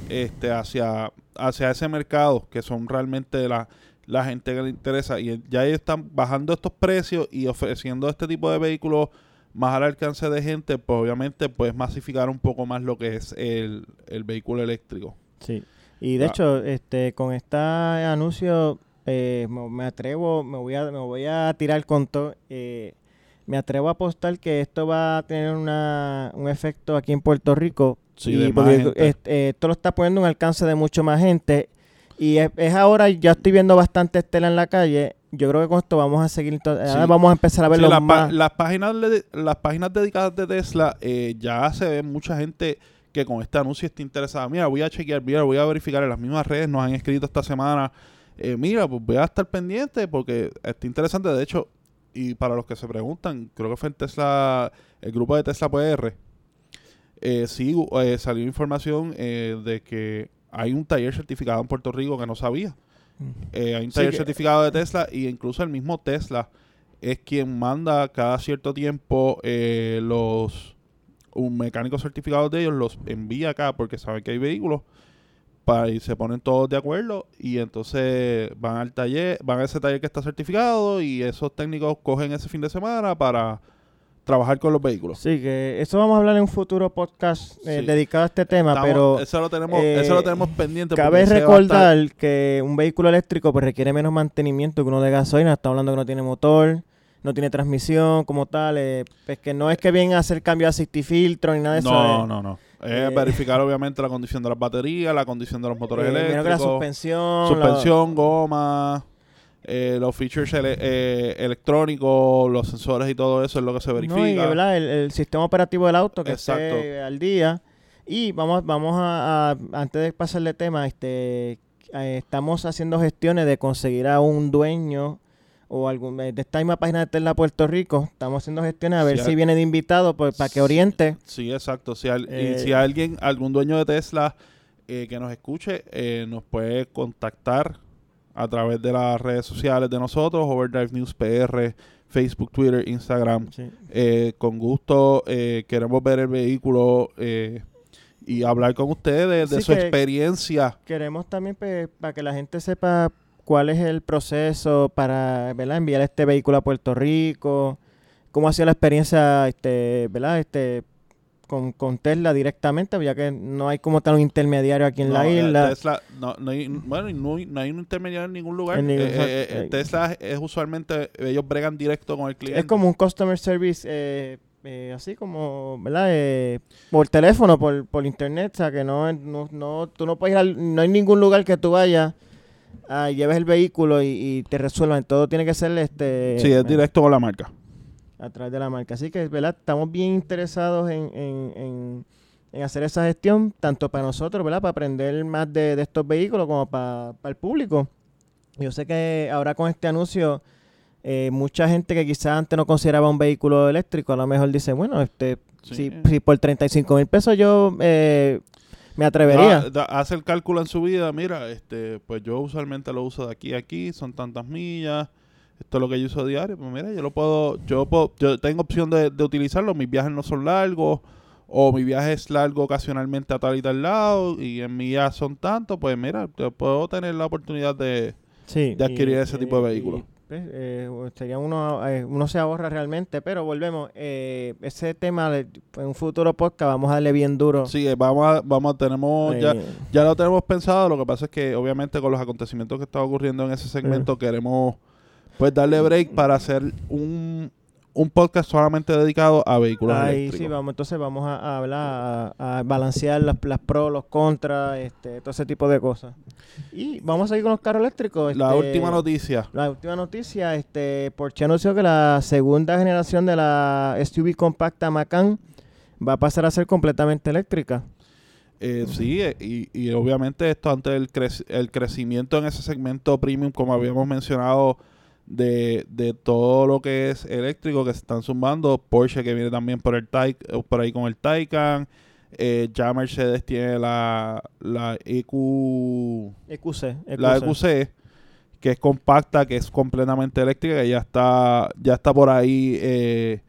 este hacia, hacia ese mercado, que son realmente la, la gente que le interesa. Y ya ellos están bajando estos precios y ofreciendo este tipo de vehículos más al alcance de gente, pues obviamente puedes masificar un poco más lo que es el, el vehículo eléctrico. Sí. Y de Ah. hecho, este, con este anuncio eh, me, me atrevo, me voy a, me voy a tirar con todo. eh, me atrevo a apostar que esto va a tener una, un efecto aquí en Puerto Rico. Sí, y de más este, esto lo está poniendo un alcance de mucho más gente. Y es, es ahora, ya estoy viendo bastante estela en la calle. Yo creo que con esto vamos a seguir. ahora vamos a empezar a Sí, verlo la pa- más. las, páginas las páginas dedicadas de Tesla eh, ya se ve mucha gente que con este anuncio está interesada. Mira, voy a chequear, mira, voy a verificar en las mismas redes, nos han escrito esta semana. eh, mira, pues voy a estar pendiente porque está interesante. De hecho, y para los que se preguntan, creo que fue en Tesla, el grupo de Tesla PR. Eh, sí, eh, salió información eh, de que hay un taller certificado en Puerto Rico que no sabía. Eh, hay un Sí, taller que- certificado de Tesla y incluso el mismo Tesla es quien manda cada cierto tiempo eh, los un mecánico certificado de ellos los envía acá porque sabe que hay vehículos para y se ponen todos de acuerdo y entonces van al taller, van a ese taller que está certificado y esos técnicos cogen ese fin de semana para trabajar con los vehículos. Sí, que eso vamos a hablar en un futuro podcast eh, Sí. dedicado a este tema, Estamos- pero eso lo tenemos, eh, eso lo tenemos pendiente. Cabe estar- recordar que un vehículo eléctrico pues requiere menos mantenimiento que uno de gasolina. Estamos hablando que no tiene motor, no tiene transmisión como tal. eh, pues que no es que vienen a hacer cambio de aceite y filtro ni nada de eso. No, eh. no, no. Es eh, verificar obviamente la condición de las baterías, la condición de los motores menos que la eléctricos, suspensión. suspensión, goma, eh, los features ele- eh, electrónicos, los sensores y todo eso es lo que se verifica. No, y. El, el sistema operativo del auto que Exacto. esté al día. Y vamos, vamos a, a- antes de pasarle tema, este, eh, estamos haciendo gestiones de conseguir a un dueño o algún eh, de esta misma página de Tesla Puerto Rico. Estamos haciendo gestiones a ver si viene de invitado pues, para que oriente. Sí, exacto. Si, al- y Eh, si alguien, algún dueño de Tesla eh, que nos escuche, eh, nos puede contactar a través de las redes sociales de nosotros, Overdrive News PR, Facebook, Twitter, Instagram. Sí. Eh, con gusto eh, queremos ver el vehículo eh, y hablar con ustedes de Sí, su que- experiencia. Queremos también pues, para que la gente sepa cuál es el proceso para ¿verdad? enviar este vehículo a Puerto Rico, cómo ha sido la experiencia este, ¿verdad? Este, con, con Tesla directamente, ya que no hay como tal un intermediario aquí en la No, eh, isla. Tesla, no, no hay, bueno, no, hay- no hay un intermediario en ningún lugar. En ningún- Eh, eh, Tesla es usualmente, ellos bregan directo con el cliente. Es como un customer service, así como, ¿verdad? Eh, por teléfono, por, por internet, o sea, que no, no, no, tú no puedes ir al- no hay ningún lugar que tú vayas, ah, lleves el vehículo y, y te resuelvan. Todo tiene que ser este Sí, es directo con la marca. A través de la marca. Así que, ¿verdad? Estamos bien interesados en, en, en, en hacer esa gestión, tanto para nosotros, ¿verdad? Para aprender más de, de estos vehículos como para, para el público. Yo sé que ahora con este anuncio, eh, mucha gente que quizás antes no consideraba un vehículo eléctrico, a lo mejor dice, bueno, este, Sí. si, si por 35 mil pesos yo eh, me atrevería. Da- da- hace el cálculo en su vida, mira, este, pues yo usualmente lo uso de aquí a aquí, son tantas millas, esto es lo que yo uso diario, pues mira, yo lo puedo, yo puedo, yo tengo opción de, de utilizarlo, mis viajes no son largos, o mi viaje es largo ocasionalmente a tal y tal lado, y en millas son tantos, pues mira, yo puedo tener la oportunidad de, Sí, de adquirir ese tipo de vehículo. y, pues, eh, sería uno, eh, uno se ahorra realmente, pero volvemos, eh, ese tema de- en un futuro podcast vamos a darle bien duro. sí, eh, vamos a, vamos, tenemos, ya, Eh, ya lo tenemos pensado, lo que pasa es que obviamente con los acontecimientos que están ocurriendo en ese segmento queremos pues darle break para hacer un, un podcast solamente dedicado a vehículos Ahí eléctricos. sí, vamos, entonces vamos a, a hablar, a, a balancear las, las pros, los contras, este, todo ese tipo de cosas. Y vamos a seguir con los carros eléctricos. La este, última noticia. La última noticia, este, Porsche anunció que la segunda generación de la SUV compacta Macan va a pasar a ser completamente eléctrica. Eh, sí, eh, y, y obviamente esto ante el, crec- el crecimiento en ese segmento premium, como habíamos mencionado, de, de todo lo que es eléctrico que se están sumando. Porsche que viene también por el Tai- eh, por ahí con el Taycan. Eh, ya Mercedes tiene la, la EQ, EQC. la EQC, que es compacta, que es completamente eléctrica, que ya está, ya está por ahí eh,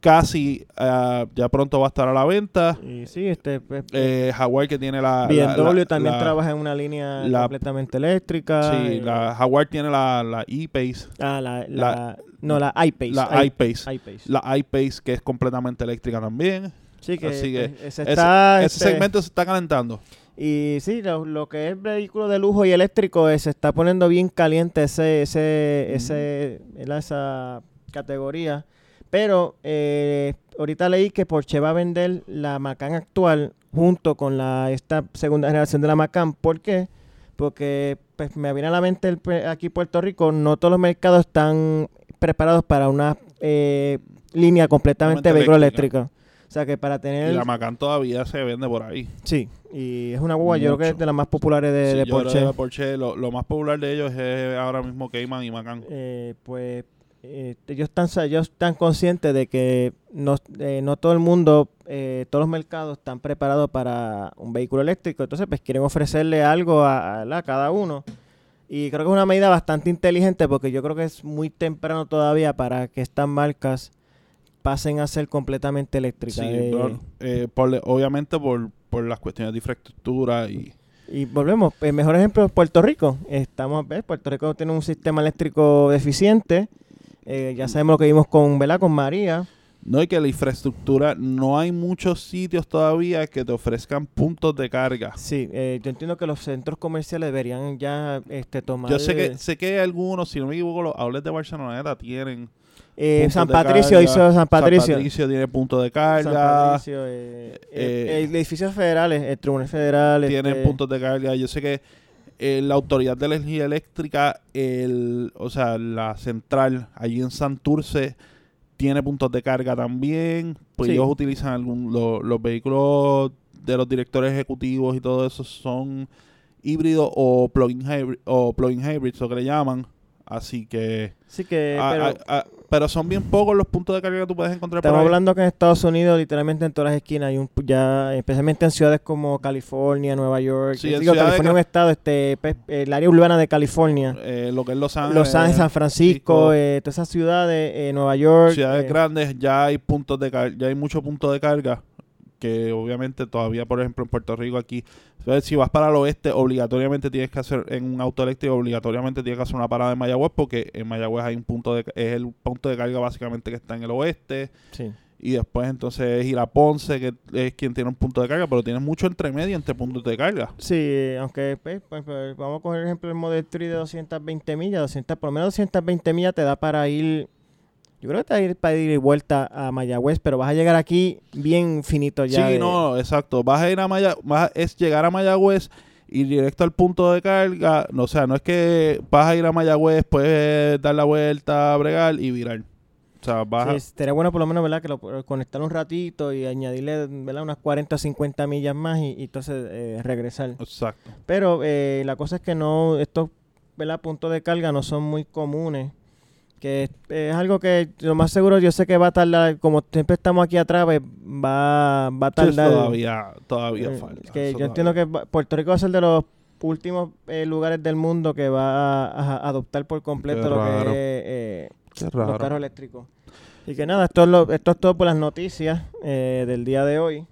casi, ah, ya pronto va a estar a la venta. Y sí, este, pues, Eh, Jaguar que tiene la... BMW la- también la- trabaja en una línea completamente eléctrica. Sí, eh, la Jaguar tiene la, la E-Pace. ah, la, la- no, la iPace. La iPace. iPace. La iPace que es completamente eléctrica también. sí, que, así que que se Ese, está, ese este, segmento se está calentando. Y sí, lo, lo que es vehículo de lujo y eléctrico eh, se está poniendo bien caliente ese, ese, ese, esa categoría. Pero eh, ahorita leí que Porsche va a vender la Macan actual junto con la esta segunda generación de la Macan. ¿Por qué? Porque pues, me viene a la mente el, aquí Puerto Rico, no todos los mercados están preparados para una eh, línea completamente de vehículo eléctrico. O sea que para tener... Y la Macan todavía se vende por ahí. Sí, y es una guagua, yo creo que es de las más populares de, Sí, de yo creo Porsche. que la Porsche, lo, lo más popular de ellos es ahora mismo Cayman y Macan. Eh, pues eh, ellos, están, ellos están conscientes de que no, eh, no todo el mundo, eh, todos los mercados están preparados para un vehículo eléctrico, entonces pues quieren ofrecerle algo a, a- a cada uno. Y creo que es una medida bastante inteligente porque yo creo que es muy temprano todavía para que estas marcas pasen a ser completamente eléctricas. Sí, Eh, por- eh, por- obviamente por, por las cuestiones de infraestructura y... Y volvemos, el mejor ejemplo es Puerto Rico. Estamos, ¿ves? Puerto Rico tiene un sistema eléctrico deficiente. Eh, ya sabemos lo que vimos con, ¿verdad? Con María. No, y que la infraestructura, no hay muchos sitios todavía que te ofrezcan puntos de carga. Sí, eh, yo entiendo que los centros comerciales deberían ya este, tomar... Yo sé que sé que algunos, si no me equivoco, los outlets de Barceloneta tienen Eh, puntos San Patricio carga. hizo San Patricio. San Patricio tiene punto de San carga, Patricio, eh, edificios federales, el Tribunal Federal. tienen puntos de carga. Yo sé que eh, la Autoridad de Energía Eléctrica, el, o sea, la central allí en Santurce tiene puntos de carga también. Pues Sí. ellos utilizan algún, lo- los vehículos de los directores ejecutivos y todo eso son híbridos o plug-in hybrid, o plug-in hybrids, lo que le llaman. Así que... Sí que, pero pero son bien pocos los puntos de carga que tú puedes encontrar por estamos ahí. hablando que en Estados Unidos, literalmente en todas las esquinas, hay un ya, especialmente en ciudades como California, Nueva York. Sí, digo, California es un estado, este, el área urbana de California. Eh, lo que es Los Ángeles. Los Ángeles, San Francisco, eh, todas esas ciudades, eh, Nueva York. ciudades eh, grandes ya hay puntos de ya hay muchos puntos de carga que obviamente todavía por ejemplo en Puerto Rico aquí si vas para el oeste obligatoriamente tienes que hacer en un auto eléctrico obligatoriamente tienes que hacer una parada en Mayagüez porque en Mayagüez hay un punto de es el punto de carga básicamente que está en el oeste. Sí. y después entonces es ir a Ponce que es quien tiene un punto de carga pero tienes mucho entre medio entre puntos de carga. Sí, aunque pues, pues, pues, vamos a coger el ejemplo del Model 3 de 220 millas, 200, por lo menos 220 millas te da para ir, yo creo que te da ir para ir y vuelta a Mayagüez, pero vas a llegar aquí bien finito ya. sí de- no exacto vas a ir a Mayagüez es llegar a Mayagüez ir directo al punto de carga o sea no es que vas a ir a Mayagüez puedes dar la vuelta bregar y virar o sea vas a- Sí, estaría bueno por lo menos, ¿verdad? Que lo conectar un ratito y añadirle, ¿verdad? Unas 40 o 50 millas más y, y entonces eh, regresar. exacto Pero eh, la cosa es que no, estos, ¿verdad? Puntos de carga no son muy comunes. Que es, algo que lo más seguro yo sé que va a tardar, como siempre estamos aquí atrás, pues, va, va a tardar. todavía todavía eh, falta que yo entiendo que Puerto Rico va a ser de los últimos eh, lugares del mundo que va a, a adoptar por completo lo que es eh, los carros eléctricos. Y que nada, esto es, lo- esto es todo por las noticias eh, del día de hoy.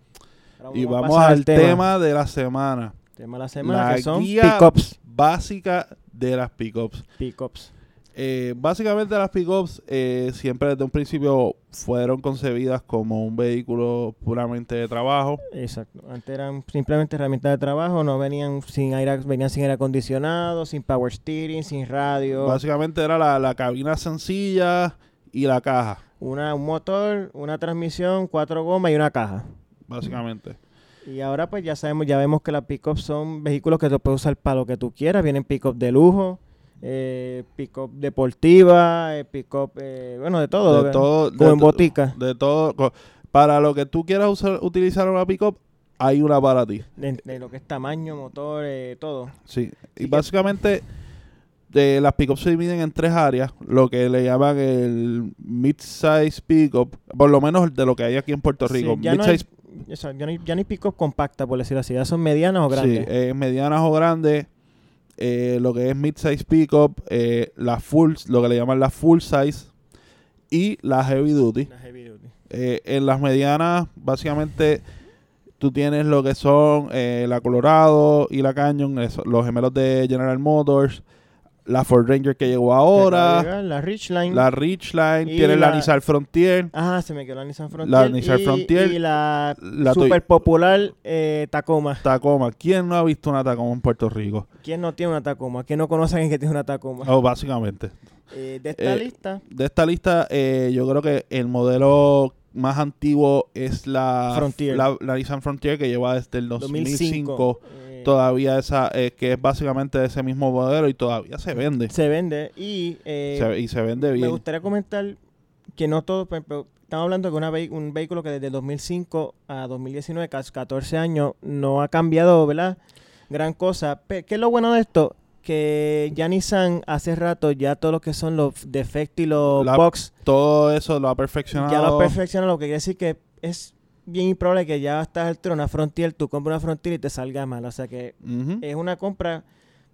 Y vamos al tema. de la semana Tema de la semana la que son guía pickups. básica de las pickups Pickups. Eh, básicamente las pickups eh, siempre desde un principio fueron concebidas como un vehículo puramente de trabajo. Exacto. Antes eran simplemente herramientas de trabajo, no venían sin aire, venían sin aire acondicionado, sin power steering, sin radio, Básicamente era la, la cabina sencilla y la caja, una, un motor, una transmisión, cuatro gomas y una caja. básicamente. Y ahora pues ya sabemos, ya vemos que las pickups son vehículos que tú puedes usar para lo que tú quieras. Vienen pickup de lujo, eh, pickup deportiva, eh, pickup, eh, bueno, de todo. de que- todo, como de en botica. De todo. Para lo que tú quieras usar, utilizar una pickup, hay una para ti. De, de lo que es tamaño, motor, eh, todo. Sí. Y básicamente de las pickups se dividen en tres áreas, lo que le llaman el mid-size pickup, por lo menos de lo que hay aquí en Puerto Sí, Rico. ya, no hay, Mid-size eso, ya, no hay, ya no hay pick-up compacta, por decirlo así. Ya son medianas o Sí, grandes. eh, medianas o grandes. Eh, lo que es mid-size pickup, eh, la full, lo que le llaman la full size y la heavy duty. Una heavy duty. Eh, en las medianas, básicamente, tú tienes lo que son eh, la Colorado y la Canyon, los gemelos de General Motors, la Ford Ranger que llegó Que ahora, llegar, la Ridgeline. la Ridgeline, Y tienes la, la- Nissan Frontier, Ajá, se me quedó la Nissan Frontier. La Nissan y, Frontier, Y la, la super popular eh, Tacoma. Tacoma. ¿Quién no ha visto una Tacoma en Puerto Rico? ¿Quién no tiene una Tacoma? ¿Quién no conoce a alguien que tiene una Tacoma? Oh, básicamente. Eh, de esta Eh, lista, De esta lista, eh, yo creo que el modelo más antiguo es la Frontier. la, la Nissan Frontier que lleva desde el 2005. 2005. Todavía esa, eh, que es básicamente ese mismo modelo y todavía se vende. se vende. Y eh, Se- y se vende me bien. gustaría comentar que no todo. por ejemplo, Estamos hablando de una un vehículo que desde el 2005 a 2019, casi 14 años, no ha cambiado, ¿verdad? Gran cosa. ¿Qué es lo bueno de esto? Que ya Nissan hace rato, ya todo lo que son los defectos y los La- bugs, Todo eso lo ha perfeccionado. ya lo perfecciona, lo que quiere decir que es bien improbable que ya estás al trono una Frontier, tú compras una Frontier y te salga mal. O sea que es una compra.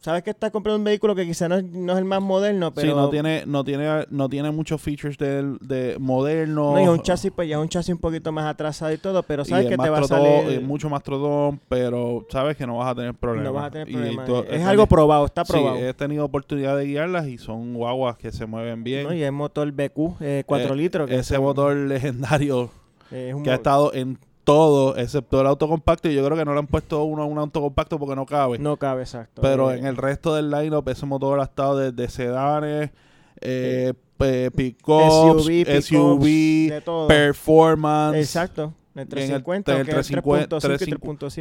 Sabes que estás comprando un vehículo que quizá no, es- no es el más moderno, pero. sí, no tiene, no tiene, no tiene muchos features de, de moderno. No, y un chasis, pues ya es un chasis un poquito más atrasado y todo, pero sabes es que te va a salir. mucho más trotón, pero sabes que no vas a tener problemas. no vas a tener problemas. es he algo probado, está Sí, probado. he tenido oportunidad de guiarlas y son guaguas que se mueven bien. ¿no? Y es motor BQ, eh, 4 Eh, litros. que Ese son- motor legendario es un que ha estado en todo, excepto el auto compacto. Y yo creo que no le han puesto uno a un auto compacto porque no cabe. No cabe, exacto. Pero Eh, en el resto del lineup ese motor ha estado desde sedanes, eh, pickups, SUV, SUV, performance, Exacto. El en el- 350, en el es 350, 3.5 y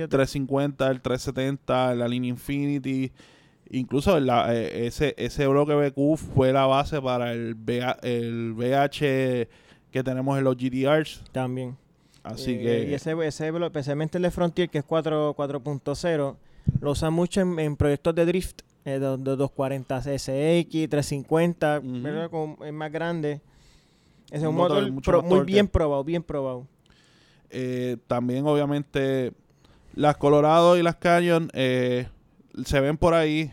3.7. 350, el 370, la línea Infinity. Incluso la, eh, ese, ese bloque BQ fue la base para el, VA el VH que tenemos en los GDRs. También. Así Eh, que... Y ese, ese especialmente el de Frontier, que es 4 4.0, lo usan mucho en, en proyectos de drift, eh, de, de 240 SX, 350, Ujú. ¿verdad? Como es más grande. Ese es Un un motor pro- muy bien probado, bien probado. Eh, también, obviamente, las Colorado y las Canyon eh, se ven por ahí.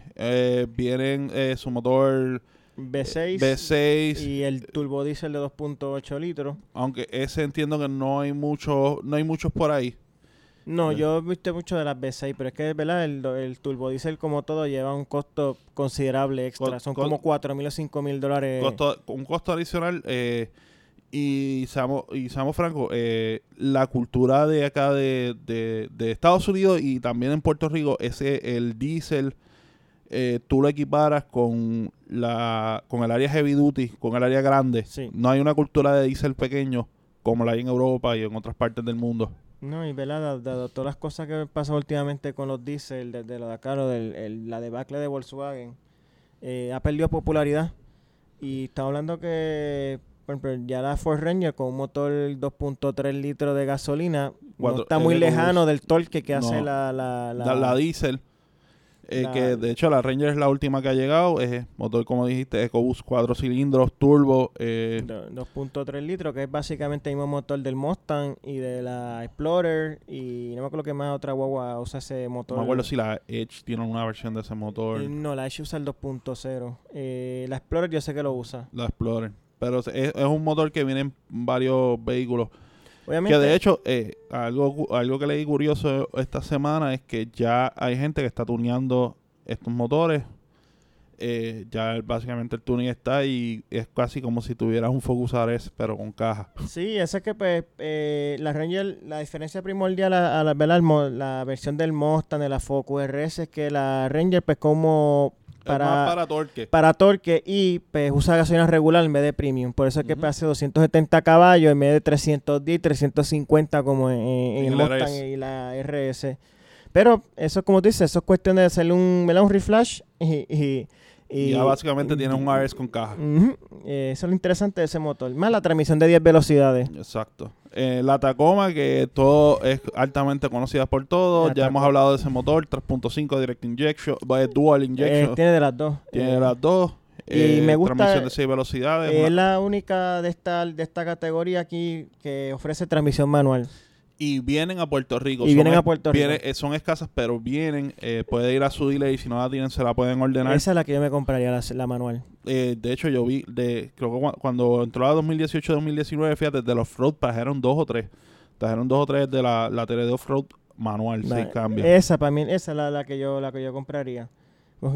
vienen su motor V6, V6. y el turbo diesel de 2.8 litros. Aunque ese entiendo que no hay muchos no hay muchos por ahí. No, Eh. yo he visto mucho de las V6, pero es que, ¿verdad? El, el turbo diesel como todo lleva un costo considerable extra. Co- Son co- como 4 mil o 5 mil dólares. Costo- un costo adicional. eh, y seamos, y seamos francos, eh, la cultura de acá de, de- de Estados Unidos y también en Puerto Rico, ese el diésel, eh, tú lo equiparas con la con el área heavy duty, con el área grande. Sí. No hay una cultura de diésel pequeño como la hay en Europa y en otras partes del mundo. No, y ¿verdad? Dado, todas las cosas que pasan últimamente con los diésel, desde lo de acá, lo del, el- la debacle de Volkswagen, eh, ha perdido popularidad. Y está hablando que, por ejemplo, ya la Ford Ranger con un motor 2.3 litros de gasolina Cuatro- no está muy lejano del torque que hace la... La, la, La, la diésel, eh, que de hecho la Ranger es la última que ha llegado, es motor como dijiste, EcoBoost 4 cilindros, turbo, eh, do- 2.3 litros, que es básicamente el mismo motor del Mustang y de la Explorer. Y no me acuerdo que más otra guagua usa ese motor. no me acuerdo si la Edge tiene una versión de ese motor, Eh, No, la Edge usa el 2.0. Eh, la Explorer yo sé que lo usa. la Explorer. Pero es, es un motor que viene en varios vehículos. Que de hecho, eh, algo, algo que leí curioso esta semana es que ya hay gente que está tuneando estos motores. Eh, ya básicamente el tuning está y es casi como si tuvieras un Focus RS pero con caja. Sí, eso es que pues, eh, la Ranger, la diferencia primordial a, a la, mo- la versión del Mustang, de la Focus RS, es que la Ranger pues como Para, para, para torque. para torque y pues usa gasolina regular en vez de premium. Por eso es que Ujú. pues, hace 270 caballos en vez de 310, 350 como en, en En el Mustang RS. y la RS. Pero eso, como tú dices, eso es cuestión de hacerle un, un reflash y... y, Y ya básicamente tiene un RS con caja. Eh, eso es lo interesante de ese motor. Más la transmisión de 10 velocidades. Exacto. Eh, la Tacoma, que todo es altamente conocida por todos. La Ya hemos hablado de ese motor, 3.5 Direct Injection, eh, Dual Eh, Injection. tiene de las dos. tiene Eh, las dos. y eh, me gusta- Transmisión de 6 velocidades. Es una- la única de esta, de esta categoría aquí que ofrece transmisión manual. Y vienen a Puerto Rico. Y vienen es- a Puerto Rico. viene- eh, son escasas, pero vienen. eh, puede ir a su dealer y si no la tienen, se la pueden ordenar. Esa es la que yo me compraría, la, la manual. Eh, de hecho, yo vi, de creo que cua- cuando entró la 2018-2019, fíjate, de los off-road trajeron dos o tres. Trajeron dos o tres de la, la tele de off-road manual, Vale. sin cambio. Esa para mí, esa es la, la que yo la que yo compraría.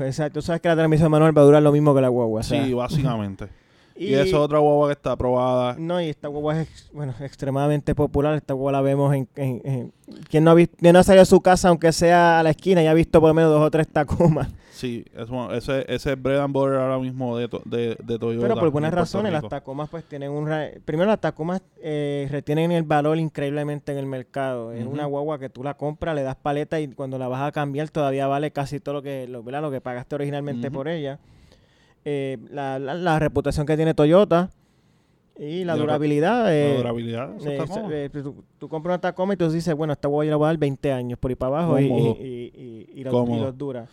Esa- tú sabes que la transmisión manual va a durar lo mismo que la guagua. o sea, sí, básicamente. y, y, esa es otra guagua que está aprobada. No, y esta guagua es bueno, extremadamente popular. Esta guagua la vemos en... en, en- quien no ha visto, quien no ha salido de su casa, aunque sea a la esquina, y ha visto por lo menos dos o tres Tacomas. Sí, es bueno, ese, ese es bread and butter ahora mismo de, to- de, de Toyota. Pero por en buenas razones, las Rico. Tacomas pues tienen un... Primero, las Tacomas eh, retienen el valor increíblemente en el mercado. Es una guagua que tú la compras, le das paleta y cuando la vas a cambiar todavía vale casi todo lo que, lo, ¿verdad? lo que pagaste originalmente por ella. Eh, la, la- la reputación que tiene Toyota y la durabilidad. La eh, durabilidad, eso eh, está eh, tú, tú compras una Tacoma y tú dices, bueno, esta voy a dar 20 años por ir para abajo y, y, y, los dura.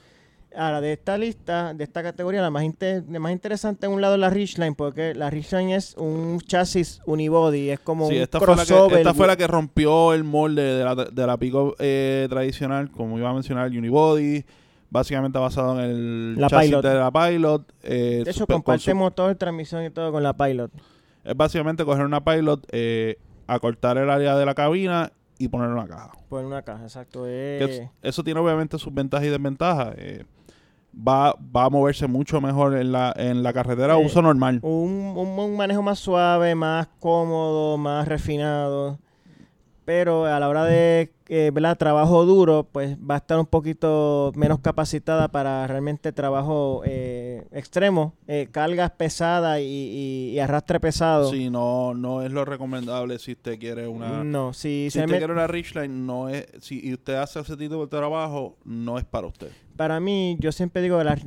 Ahora, de esta lista, de esta categoría, la más, inte- la más interesante en un lado es la Ridgeline, porque la Ridgeline es un chasis unibody, es como Sí, un esta fue, la crossover. que, esta fue la que rompió el molde de la, de la pico eh, tradicional, como iba a mencionar, el Unibody, básicamente basado en el La chasis Pilot. de la Pilot. eh, de hecho, comparte motor, transmisión y todo con la Pilot. es básicamente coger una Pilot, eh, acortar el área de la cabina y poner una caja. En una caja, exacto. Eh, es- eso tiene obviamente sus ventajas y desventajas. eh, va, va a moverse mucho mejor en la, en la carretera a Eh, uso normal. un, un- un manejo más suave, más cómodo, más refinado. Pero a la hora de eh, ¿verdad? trabajo duro, pues va a estar un poquito menos capacitada para realmente trabajo eh, extremo, eh, cargas pesadas y, y, arrastre pesado. Sí, no, no es lo recomendable si usted quiere una... No, si, si usted quiere una Richline, no es, si usted hace ese tipo de trabajo, no es para usted. Para mí, yo siempre digo que la,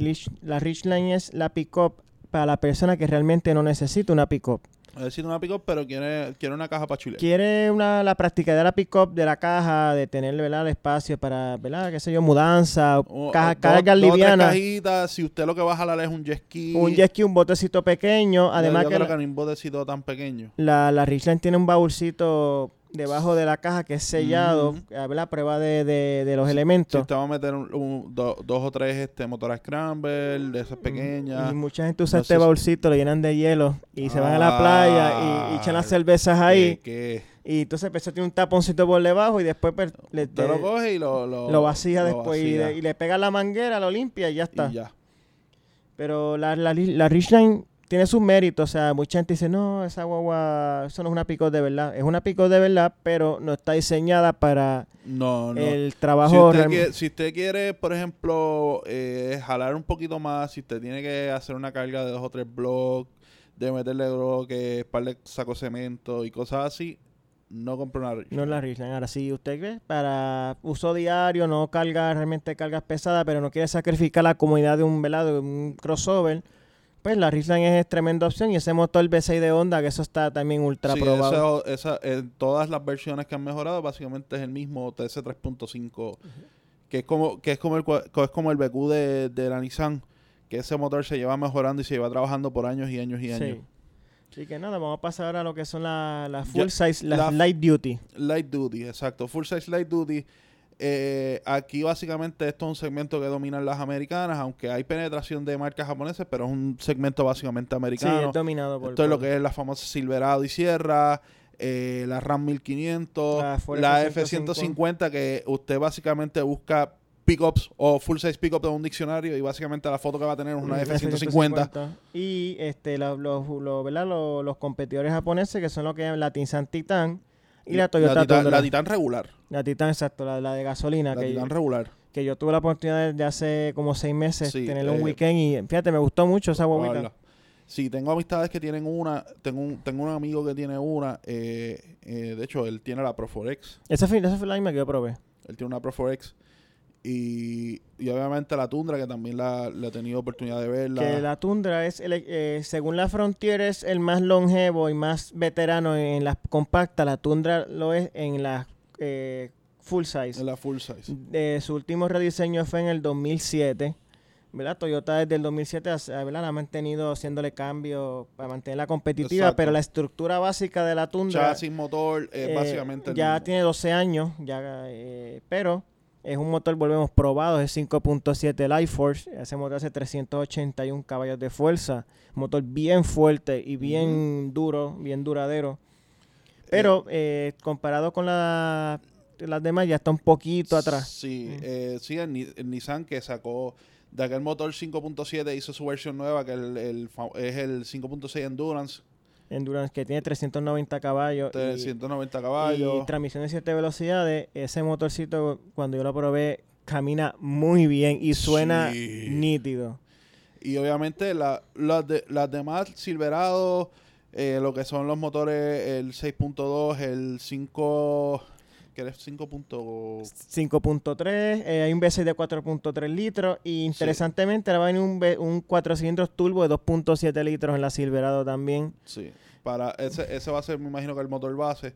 la Richline es la pick-up para la persona que realmente no necesita una pick-up. Necesita una pick-up, pero quiere, quiere una caja para chile. Quiere una, la práctica de la pick-up, de la caja, de tener ¿verdad? el espacio para, ¿verdad? qué sé yo, mudanza, o, caja, cargas livianas. cajitas, si usted lo que va a jalar es un jet ski. Un jet ski, un botecito pequeño. Además yo que, creo que un botecito tan pequeño. La, la Richland tiene un baúlcito debajo de la caja que es sellado, a ver la prueba de, de, los elementos. Si te va a meter dos o tres este, motores Scramble, de esas pequeñas. Y mucha gente usa este baúlcito, lo llenan de hielo y se van a la playa y, echan las cervezas ahí. Y entonces pues, tiene un taponcito por debajo y después pues, le, te, lo coge y lo, lo, vacía después Y, le pega la manguera, lo limpia y ya está. Y ya. Pero la, la, la Richline tiene sus méritos. O sea, mucha gente dice, no, esa guagua, eso no es una pico de verdad. Es una pico de verdad, pero no está diseñada para el trabajo. Si usted, quiere, si usted quiere, por ejemplo, eh, jalar un poquito más, si usted tiene que hacer una carga de dos o tres bloques, de meterle bloques, par de saco cemento y cosas así, no compre una Richland. No la Richland. Ahora, si usted ve, para uso diario, no carga realmente cargas pesadas, pero no quiere sacrificar la comodidad de un velado, de un crossover, pues la Richland es tremenda opción y ese motor V6 de Honda, que eso está también ultra probado. esa, en todas las versiones que han mejorado, básicamente es el mismo TS 3.5, que es como que es como el es como el BQ de, de, la Nissan, que ese motor se lleva mejorando y se lleva trabajando por años y años y años. Así que nada, vamos a pasar ahora a lo que son las full size, las light duty. Light duty, exacto. Full size light duty eh, aquí básicamente esto es un segmento que dominan las americanas, aunque hay penetración de marcas japonesas, pero es un segmento básicamente americano. Sí, es dominado por... Esto es lo que es la famosa Silverado y Sierra, eh, la RAM 1500, la, F-150, que usted básicamente busca pickups o full size pickups de un diccionario y básicamente la foto que va a tener es una F-150. Y este, los, los, los, los competidores japoneses, que son lo que es la Tinsan Titan, y la Toyota la Titan, La Titan regular. La Titan, exacto, la, de gasolina. La que Titan regular. Que yo tuve la oportunidad de hace como seis meses tener un eh, weekend y fíjate, me gustó mucho esa guaguita. Sí, tengo amistades que tienen una. Tengo un, tengo un amigo que tiene una. Eh, eh, de hecho, él tiene la Proforex. Esa fue, esa fue la misma que yo probé. Él tiene una Proforex. Y, y, obviamente la Tundra, que también la, he tenido oportunidad de verla. Que la Tundra es, eh, según la Frontier, es el más longevo y más veterano en las compactas. La Tundra lo es en la eh, full size. En la full size. Su último rediseño fue en el 2007. ¿verdad? Toyota desde el 2007 ¿verdad? la ha mantenido haciéndole cambios para mantenerla competitiva, pero la estructura básica de la Tundra... Chasis, motor, eh, básicamente... Ya tiene 12 años, ya, pero es un motor, volvemos, probado, es 5.7 Life Force. Ese motor hace 381 caballos de fuerza. Motor bien fuerte y bien duro, bien duradero. Pero eh, comparado con la, las demás ya está un poquito atrás. Sí, eh, sí el, Nissan que sacó de aquel motor 5.7 hizo su versión nueva que el, es el 5.6 Endurance Endurance que tiene 390 caballos. 390 caballos. Y transmisión de 7 velocidades. Ese motorcito, cuando yo lo probé, camina muy bien y suena nítido. Y obviamente la, de, las demás Silverado, eh, lo que son los motores, el 6.2, el 5 que es 5.3, eh, hay un V6 de 4.3 litros y interesantemente ahora va a venir un, un 4 cilindros turbo de 2.7 litros en la Silverado también. Sí, para ese, ese va a ser, me imagino que el motor base.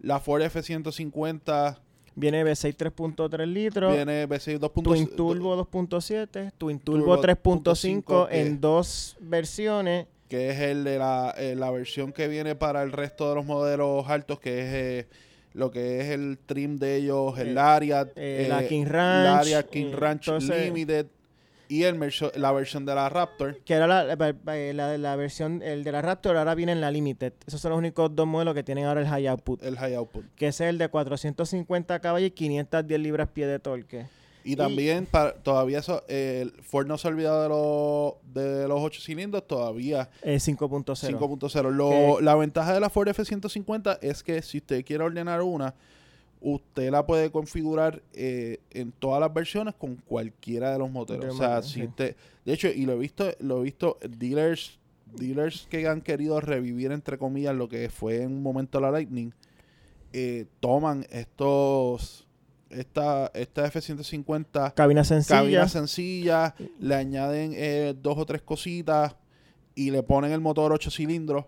La Ford F-150... Viene V6 3.3 litros. Viene V6 2.7. Twin Turbo 2.7. Twin Turbo, 3.5 en dos versiones. Que es el de la, eh, la, versión que viene para el resto de los modelos altos, que es... Eh, lo que es el trim de ellos, el, área, eh, la King Ranch, el área King Ranch Limited y el la versión de la Raptor. Que era la, la, la, versión, el de la Raptor ahora viene en la Limited. Esos son los únicos dos modelos que tienen ahora el High Output. El High Output. Que es el de 450 caballos y 510 libras pie de torque. Y también para, todavía eso, eh, Ford no se ha olvidado de los de los 8 cilindros, todavía Es 5.0. 5.0. Lo- Que- La ventaja de la Ford F-150 es que si usted quiere ordenar una, usted la puede configurar eh, en todas las versiones con cualquiera de los motores. De O sea, si usted, de hecho, y lo he visto, lo he visto dealers, dealers que han querido revivir entre comillas lo que fue en un momento la Lightning, eh, toman estos esta esta F-150 Cabina sencilla. cabina sencilla, le añaden eh, dos o tres cositas y le ponen el motor 8 cilindros,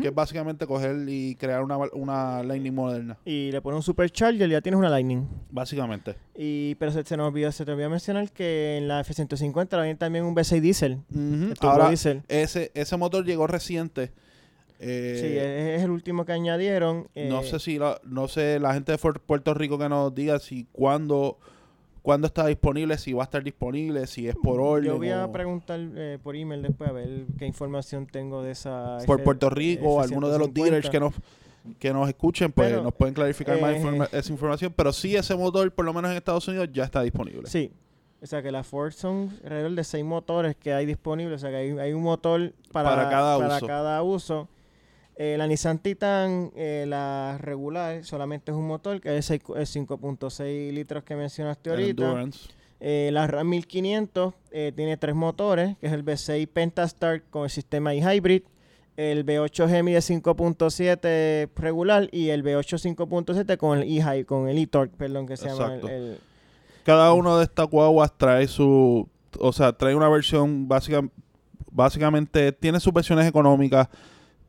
que es básicamente coger y crear una, una Lightning moderna. Y le pones un supercharger y ya tienes una Lightning. Básicamente. Y, pero se, se nos olvidó, se te olvidó mencionar que en la F-150 viene también un V6 diesel. Ahora, diesel. ese, ese motor llegó reciente. Eh, sí, es, es el último que añadieron. no eh, sé si la, no sé la gente de Puerto Rico que nos diga si cuándo cuándo está disponible, si va a estar disponible, si es por orden. Yo voy a o preguntar eh, por email después a ver qué información tengo de esa. por F- Puerto Rico o alguno de los F-150. dealers que nos que nos escuchen, pues Pero, nos pueden clarificar más eh, informa- esa información. Pero sí, ese motor, por lo menos en Estados Unidos, ya está disponible. Sí. O sea que la Ford son alrededor de seis motores que hay disponibles. O sea que hay, hay un motor para, Para cada para uso. cada uso. Eh, la Nissan Titan, eh, la regular, solamente es un motor que es seis- es 5.6 litros que mencionaste ahorita. Eh, la RAM 1500 eh, tiene tres motores, que es el V6 Pentastart con el sistema iHybrid, el V8 Gemi de 5.7 regular y el V8 5.7 con el e con el e-torque, perdón, que se llama el- Cada uno de estas guaguas trae su, o sea, trae una versión básica, básicamente tiene sus versiones económicas,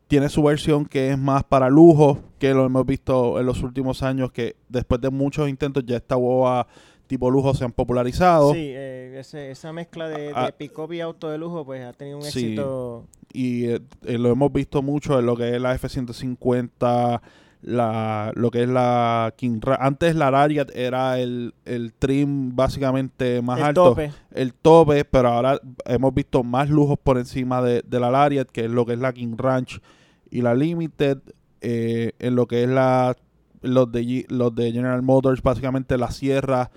tiene su versión que es más para lujo, que lo hemos visto en los últimos años, que después de muchos intentos ya esta guagua tipo lujo se han popularizado. Sí, eh, ese- esa mezcla de, de Ah. pick-up y auto de lujo pues ha tenido un Sí. éxito. y eh, eh, lo hemos visto mucho en lo que es la F-150, la, lo que es la King Ra- Antes la Lariat era el, el trim básicamente más el alto, tope. el tope, pero ahora hemos visto más lujos por encima de, de la Lariat, que es lo que es la King Ranch y la Limited, eh, en lo que es la los de, los de General Motors, básicamente la Sierra,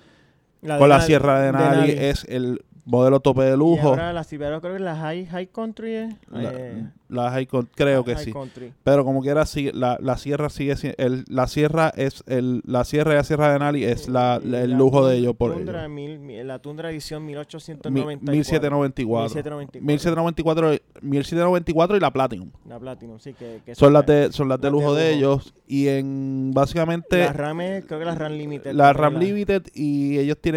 La con la Sierra de Denali. es el modelo tope de Y lujo. ahora la Silverado creo que la High, high Country es. La, eh, la High- creo que High sí. Country. Pero como quiera, sigue, la, la sierra sigue. El, la sierra es. El, la sierra y la sierra de Nali es la, Y la- el la lujo de ellos por Tundra, ellos. mil- mi- la Tundra edición Mi- 1894. 1794. 1794. 1794, 1794 y la Platinum. La Platinum, sí, que, que Son las de, son las de las de lujo de lujo. ellos. Y en básicamente La RAM creo que la RAM Limited. la RAM Limited y ellos tienen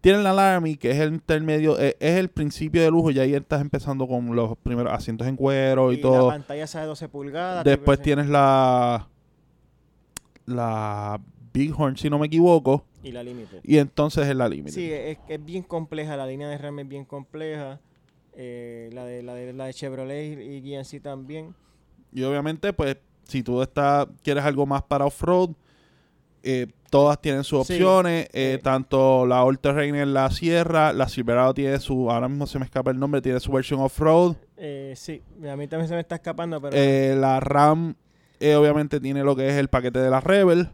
tienen la Laramie que es el intermedio eh, es el principio de lujo y ahí estás empezando con los primeros asientos en cuero y, y todo la pantalla esa de 12 pulgadas. después tienes la la Bighorn si no me equivoco Y la Limited. y entonces es la Limited Sí, es, es bien compleja, la línea de RAM es bien compleja. eh, la, de, la, de, la de Chevrolet y GMC también. y obviamente pues si tú estás quieres algo más para off-road eh, todas tienen sus opciones, eh, eh. tanto la All Terrain en la Sierra, la Silverado tiene su, ahora mismo se me escapa el nombre, tiene su versión off-road, Eh, sí, a mí también se me está escapando, pero Eh, la RAM eh, obviamente tiene lo que es el paquete de la Rebel.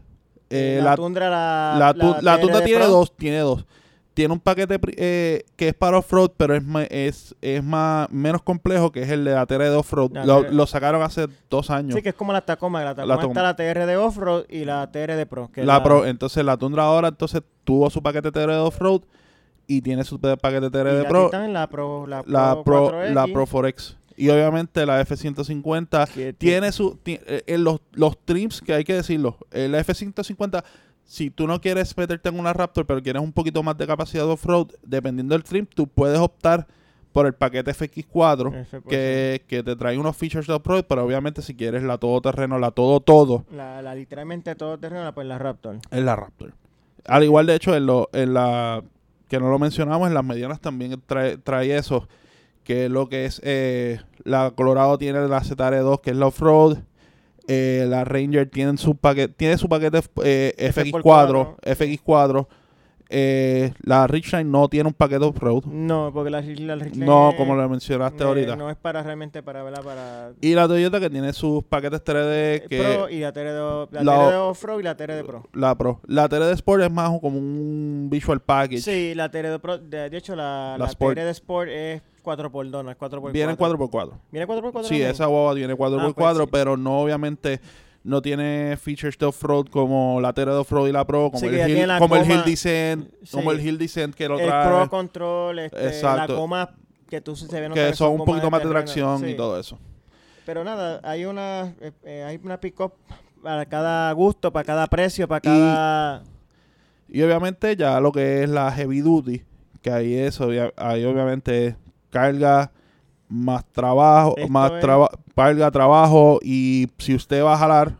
La, la, Tundra, la, la, tu- la Tundra tiene Pro, dos, tiene dos. Tiene un paquete eh, que es para off-road, pero es, es, es más menos complejo que es el de la TR de off-road. La Lo, sacaron hace dos años. Sí, que es como la Tacoma. La Tacoma Tacoma. está la TR de Offroad y la TR de Pro. que la la- Pro, entonces la Tundra ahora entonces tuvo su paquete TR de off-road y tiene su paquete TR y de la Pro, Titan, la Pro, la Pro, la Pro, 4X, la Pro Forex. Y obviamente la F150 que tiene su ti- eh, eh, los, los trims que hay que decirlo el F150 si tú no quieres meterte en una Raptor pero quieres un poquito más de capacidad de off-road dependiendo del trim tú puedes optar por el paquete FX4 F por que, que te trae unos features de off-road pero obviamente si quieres la todoterreno la todo todo. La, la literalmente todo terreno, pues la Raptor. es la Raptor. Al igual de hecho en, lo, en la que no lo mencionamos en las medianas también trae, trae eso que es lo que es eh, la Colorado tiene la ZR2 que es la off-road eh, la Ranger tiene su paquete tiene su paquete eh, F por FX4 FX4 eh, la Ridgeline no tiene un paquete off-road. No, porque la, la Ridgeline No, como lo mencionaste eh, ahorita. No es para realmente para, ¿verdad? para Y la Toyota que tiene sus paquetes 3D que... Pro y la TRD, la la- TRD Off-Road y la TRD Pro. La Pro. La TRD Sport es más como un visual package. Sí, la TRD Pro, de, de hecho la, La la, Sport. TRD Sport es 4x2, no es 4x4. Viene en 4x4. ¿Viene 4x4? Sí, esa guagua tiene 4x4, Ah, pues sí. pero no obviamente no tiene features de off-road como la TRD Off-Road y la Pro, como, Sí, el, Hill, la como el coma- Hill Descent, Sí. como el Hill Descent que lo El trae, Pro Control, este, la Exacto. coma que tú se ve que son un poquito más de tracción y sí. todo eso. Pero nada, hay una eh, eh, hay una pick-up para cada gusto, para cada precio, para Y- cada... Y obviamente ya lo que es la heavy duty, que ahí es, obvia- ahí obviamente es carga más trabajo, Esto más traba- carga, trabajo y si usted va a jalar,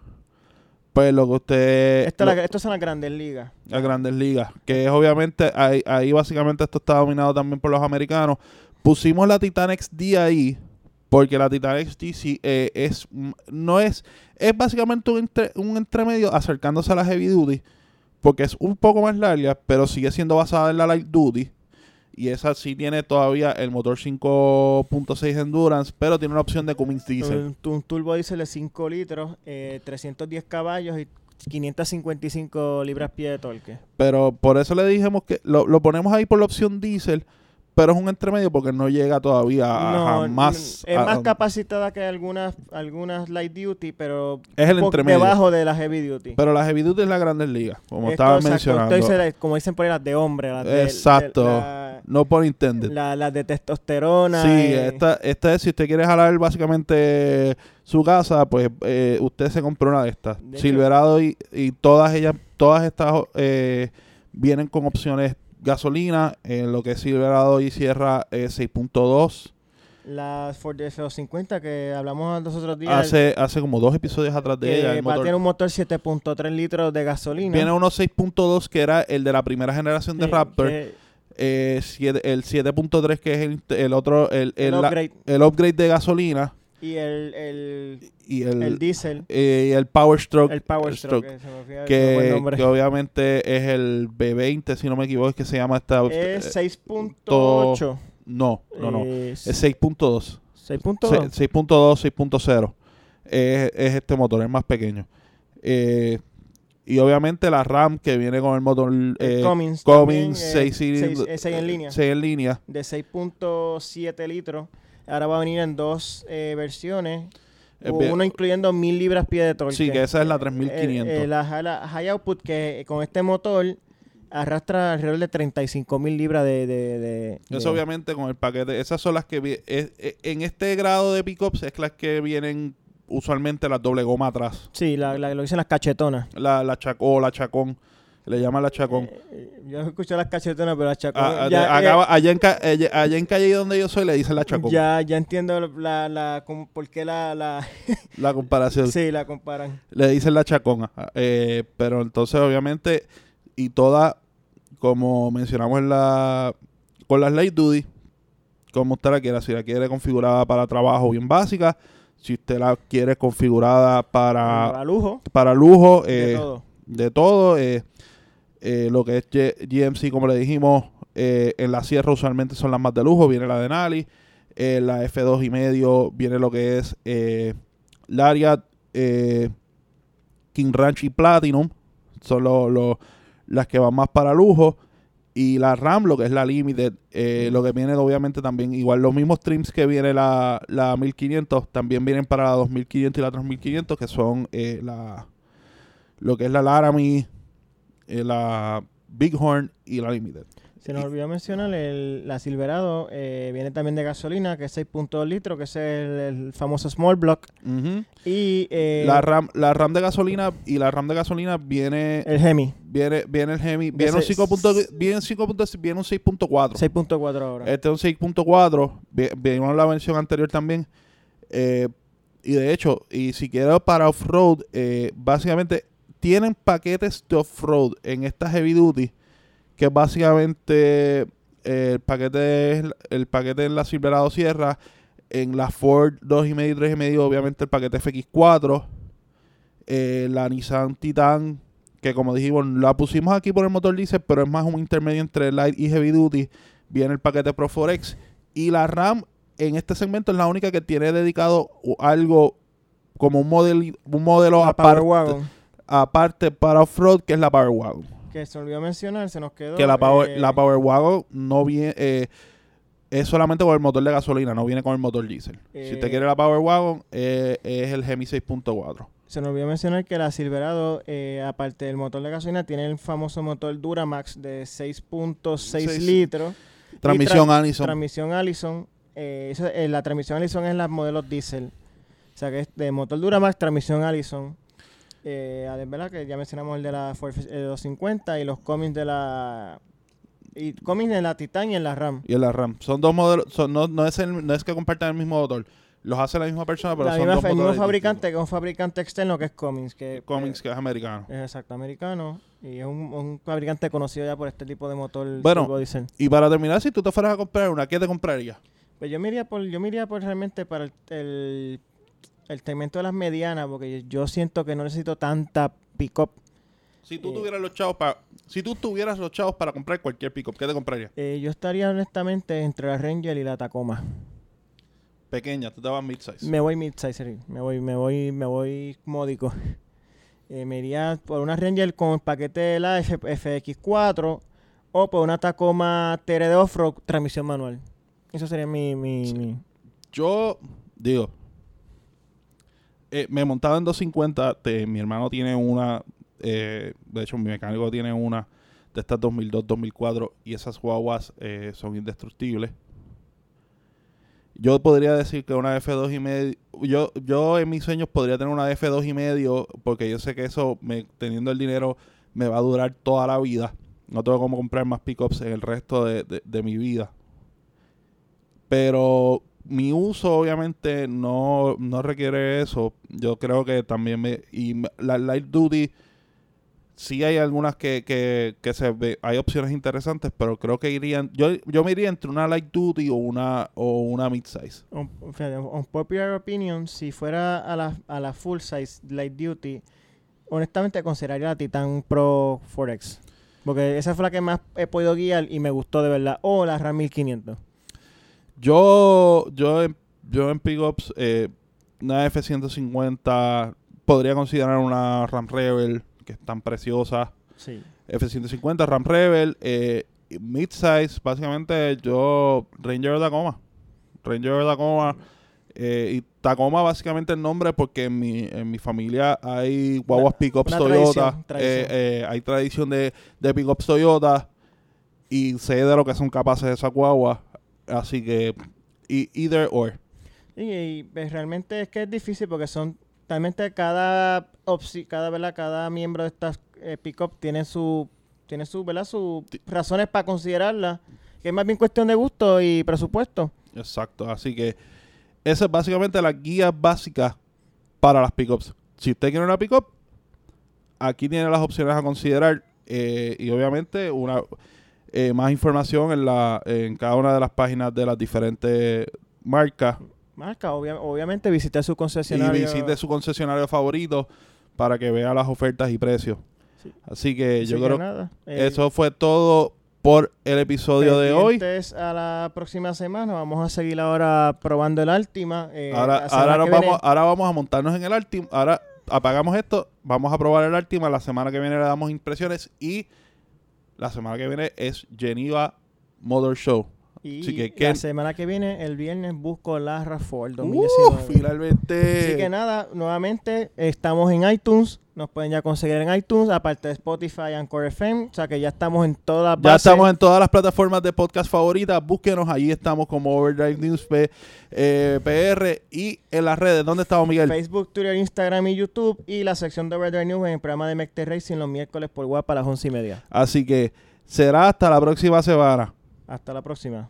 pues lo que usted... Esto, lo- la- estos son las grandes ligas. las grandes ligas. Que es obviamente, ahí, ahí básicamente esto está dominado también por los americanos. Pusimos la Titan XD ahí, porque la Titan XD sí, eh, es, mm, no es, es básicamente un, entre- un entremedio acercándose a la Heavy Duty, porque es un poco más larga, pero sigue siendo basada en la Light Duty. Y esa sí tiene todavía el motor 5.6 Endurance, pero tiene una opción de Cummins Diesel. Un, un turbo diesel de 5 litros, eh, 310 caballos y 555 libras-pie de torque. Pero por eso le dijimos que lo, lo ponemos ahí por la opción Diesel, pero es un entremedio porque no llega todavía a No, jamás. Es a- más capacitada que algunas, algunas light duty, pero Es el entremedio. debajo de la heavy duty. Pero la Heavy Duty es la Grandes Ligas, como Esto, estaba exacto, mencionando. dice, como dicen por ahí, las de hombre. Las de, Exacto. de- la- No por intended. la- las de testosterona. Sí, esta, esta es, si usted quiere jalar básicamente su casa, pues eh, usted se compró una de estas. De Silverado y, y todas ellas, todas estas eh, vienen con opciones gasolina, en lo que es Silverado y Sierra eh, 6.2. Las Ford F250 que hablamos los otros días. Hace, hace como dos episodios atrás de ella. el va a motor- tener un motor 7.3 litros de gasolina. Viene uno 6.2 que era el de la primera generación de Sí, Raptor. que- eh, siete- el 7.3 que es el, el otro, el, el el, la- upgrade. el upgrade de gasolina Y el, el, y el, el diésel. eh, y el Power Stroke. El Power Stroke. Stroke, que que, obviamente es el B20, si no me equivoco, es que se llama esta. es eh, 6.8. no, no, no. Es Es 6.2. 6.2. Se- 6.2, 6.0. Es, es este motor, es más pequeño. Eh, y obviamente la RAM que viene con el motor eh, Cummins. Cummins también, eh, 6 cilindros. seis- eh, en línea. 6 en línea. De 6.7 litros. Ahora va a venir en dos eh, versiones. Eh, Uno incluyendo 1000 libras pie de torque. Sí, que esa es la Eh, 3500. eh, la, la high output que eh, con este motor arrastra alrededor de 35 mil libras de, de, de- Eso de- obviamente con el paquete. Esas son las que es- en este grado de pickups es las que vienen usualmente las doble goma atrás. Sí, la, la- lo dicen las cachetonas. La, la chaco, la chacón. Le llaman la chacón. Eh, Yo escuché las cachetonas, pero las chacón. Ah, ah, ya, eh, allá, en, ca- allá, allá en calle donde yo soy le dicen la chacón. ya, ya entiendo la, la, por qué la, la La comparación. sí, la comparan. Le dicen la chacón. ah, eh, pero entonces obviamente y toda como mencionamos en la con las light duty como usted la quiera si la quiere configurada para trabajo bien básica si usted la quiere configurada para Para lujo, para lujo de eh, todo. de todo eh, eh, lo que es GMC como le dijimos en la sierra usualmente son las más de lujo viene la de Nali eh, la F2 y medio viene lo que es Lariat King Ranch y Platinum son lo- lo- las que van más para lujo y la RAM lo que es la Limited eh, lo que viene obviamente también igual los mismos trims que viene la, la 1500 también vienen para la 2500 y la 3500 que son eh, la lo que es la Laramie eh, la Bighorn y la Limited Se nos olvidó mencionar el, la Silverado, eh, viene también de gasolina, que es 6.2 litros, que es el, el famoso Small Block. Y eh, la RAM la RAM de gasolina y la RAM de gasolina viene el Hemi, viene viene el Hemi De viene un seis- 5. punto- viene 5. punto- viene un 6.4 6.4 ahora. Este es un 6.4. vi- Vimos la versión anterior también. Eh, y de hecho, y si quiero para off-road, básicamente tienen paquetes de off-road en esta heavy duty. Que básicamente eh, el paquete es el paquete en la Silverado Sierra. En la Ford 2.5 y 3.5, obviamente el paquete FX4. eh, la Nissan Titan que como dijimos, la pusimos aquí por el motor diésel, pero es más un intermedio entre light y heavy duty. Viene el paquete Pro Forex y la RAM en este segmento es la única que tiene dedicado algo como un modelo, un modelo aparte, aparte para off-road, que es la Power Wagon. Que se olvidó mencionar, se nos quedó. Que la Power, eh, la Power Wagon no viene. Eh, es solamente con el motor de gasolina, no viene con el motor diesel. si te eh, quiere la Power Wagon, es el Gemi 6.4. Se nos olvidó mencionar que la Silverado, aparte del motor de gasolina, tiene el famoso motor Duramax de 6.6 litros. Transmisión Allison. Transmisión Allison. la transmisión Allison es la modelo diésel. O sea que es de motor Duramax, transmisión Allison. Eh, ¿verdad? Que ya mencionamos el de la Ford 250 y los Cummins de la y Cummins de la Titan y en la RAM. Y en la RAM. Son dos modelos, no, no, es no es que compartan el mismo motor. Los hace la misma persona, pero son dos el mismo fabricante que es un fabricante externo que es Cummins. Que, Cummins, que es americano. Es exacto, americano. Y es un, fabricante conocido ya por este tipo de motor. Bueno, y para terminar, si tú te fueras a comprar una, ¿qué te comprarías? Pues yo me iría por, yo me iría por realmente para el el segmento de las medianas, porque yo siento que no necesito tanta pick-up. Si tú eh, tuvieras los chavos para si tú tuvieras los chavos para comprar cualquier pick-up, ¿qué te comprarías? Eh, yo estaría honestamente entre la Ranger y la Tacoma. Pequeña, tú te vas mid-size. Me voy mid-size, me voy me voy me voy módico. Eh, me iría por una Ranger con el paquete de la FX4 o por una Tacoma TR de off-road transmisión manual. Eso sería mi, mi... Yo digo, eh, me montaba en 250. mi hermano tiene una. Eh, de hecho, mi mecánico tiene una de estas 2002, 2004. Y esas guaguas eh, son indestructibles. Yo podría decir que una F2 y medio. Yo, yo en mis sueños podría tener una F2 y medio. Porque yo sé que eso, teniendo el dinero, me va a durar toda la vida. No tengo como comprar más pickups en el resto de mi vida. Pero mi uso obviamente no, requiere eso. Yo creo que también me... Y la Light Duty, sí hay algunas que, que, que se ve, hay opciones interesantes, pero creo que irían... Yo, yo me iría entre una Light Duty o una, o una Mid-Size. Un, popular opinion, si fuera a la, a la full size Light Duty, honestamente consideraría la Titan Pro Forex. Porque esa fue la que más he podido guiar y me gustó de verdad. O la RAM 1500. Yo, yo, en, yo en pickups, eh, una F-150, podría considerar una Ram Rebel, que es tan preciosa. Sí. F-150, Ram Rebel, eh, midsize, básicamente yo, Ranger Tacoma. Ranger Tacoma. Eh, y Tacoma básicamente el nombre porque en mi, en mi familia hay guaguas pickups Toyota. Eh, eh, hay tradición de, de pickups Toyota. Y sé de lo que son capaces de esas guaguas. Así que, either or. Y, pues, realmente es que es difícil porque son, realmente cada, cada, ¿verdad? cada miembro de estas eh, pick-up tiene su, tiene su, ¿verdad? sus razones para considerarla, que es más bien cuestión de gusto y presupuesto. Exacto, así que esa es básicamente la guía básica para las pickups. Si usted quiere una pickup, aquí tiene las opciones a considerar eh, y obviamente una eh, más información en, la, en cada una de las páginas de las diferentes marcas. Marca, obviamente visite su concesionario. Y visite su concesionario favorito para que vea las ofertas y precios. Así que yo creo que eso fue todo por el episodio de hoy. a la próxima semana. Vamos a seguir ahora probando el Altima. Eh, ahora, ahora, vamos, ahora vamos a montarnos en el Altima. Ahora apagamos esto, vamos a probar el Altima. La semana que viene le damos impresiones y la semana que viene es Geneva Motor Show. Y la semana que viene, el viernes, busco la RAV4 2019. finalmente. Así que nada, nuevamente estamos en iTunes. Nos pueden ya conseguir en iTunes, aparte de Spotify, Anchor FM. O sea que ya estamos en todas Ya estamos en todas las plataformas de podcast favoritas. Búsquenos, ahí estamos como Overdrive News eh, PR y en las redes. ¿Dónde estamos, Miguel? Facebook, Twitter, Instagram y YouTube. Y la sección de Overdrive News en el programa de Mecte Racing los miércoles por WhatsApp a las once y media. Así que será hasta la próxima semana. Hasta la próxima.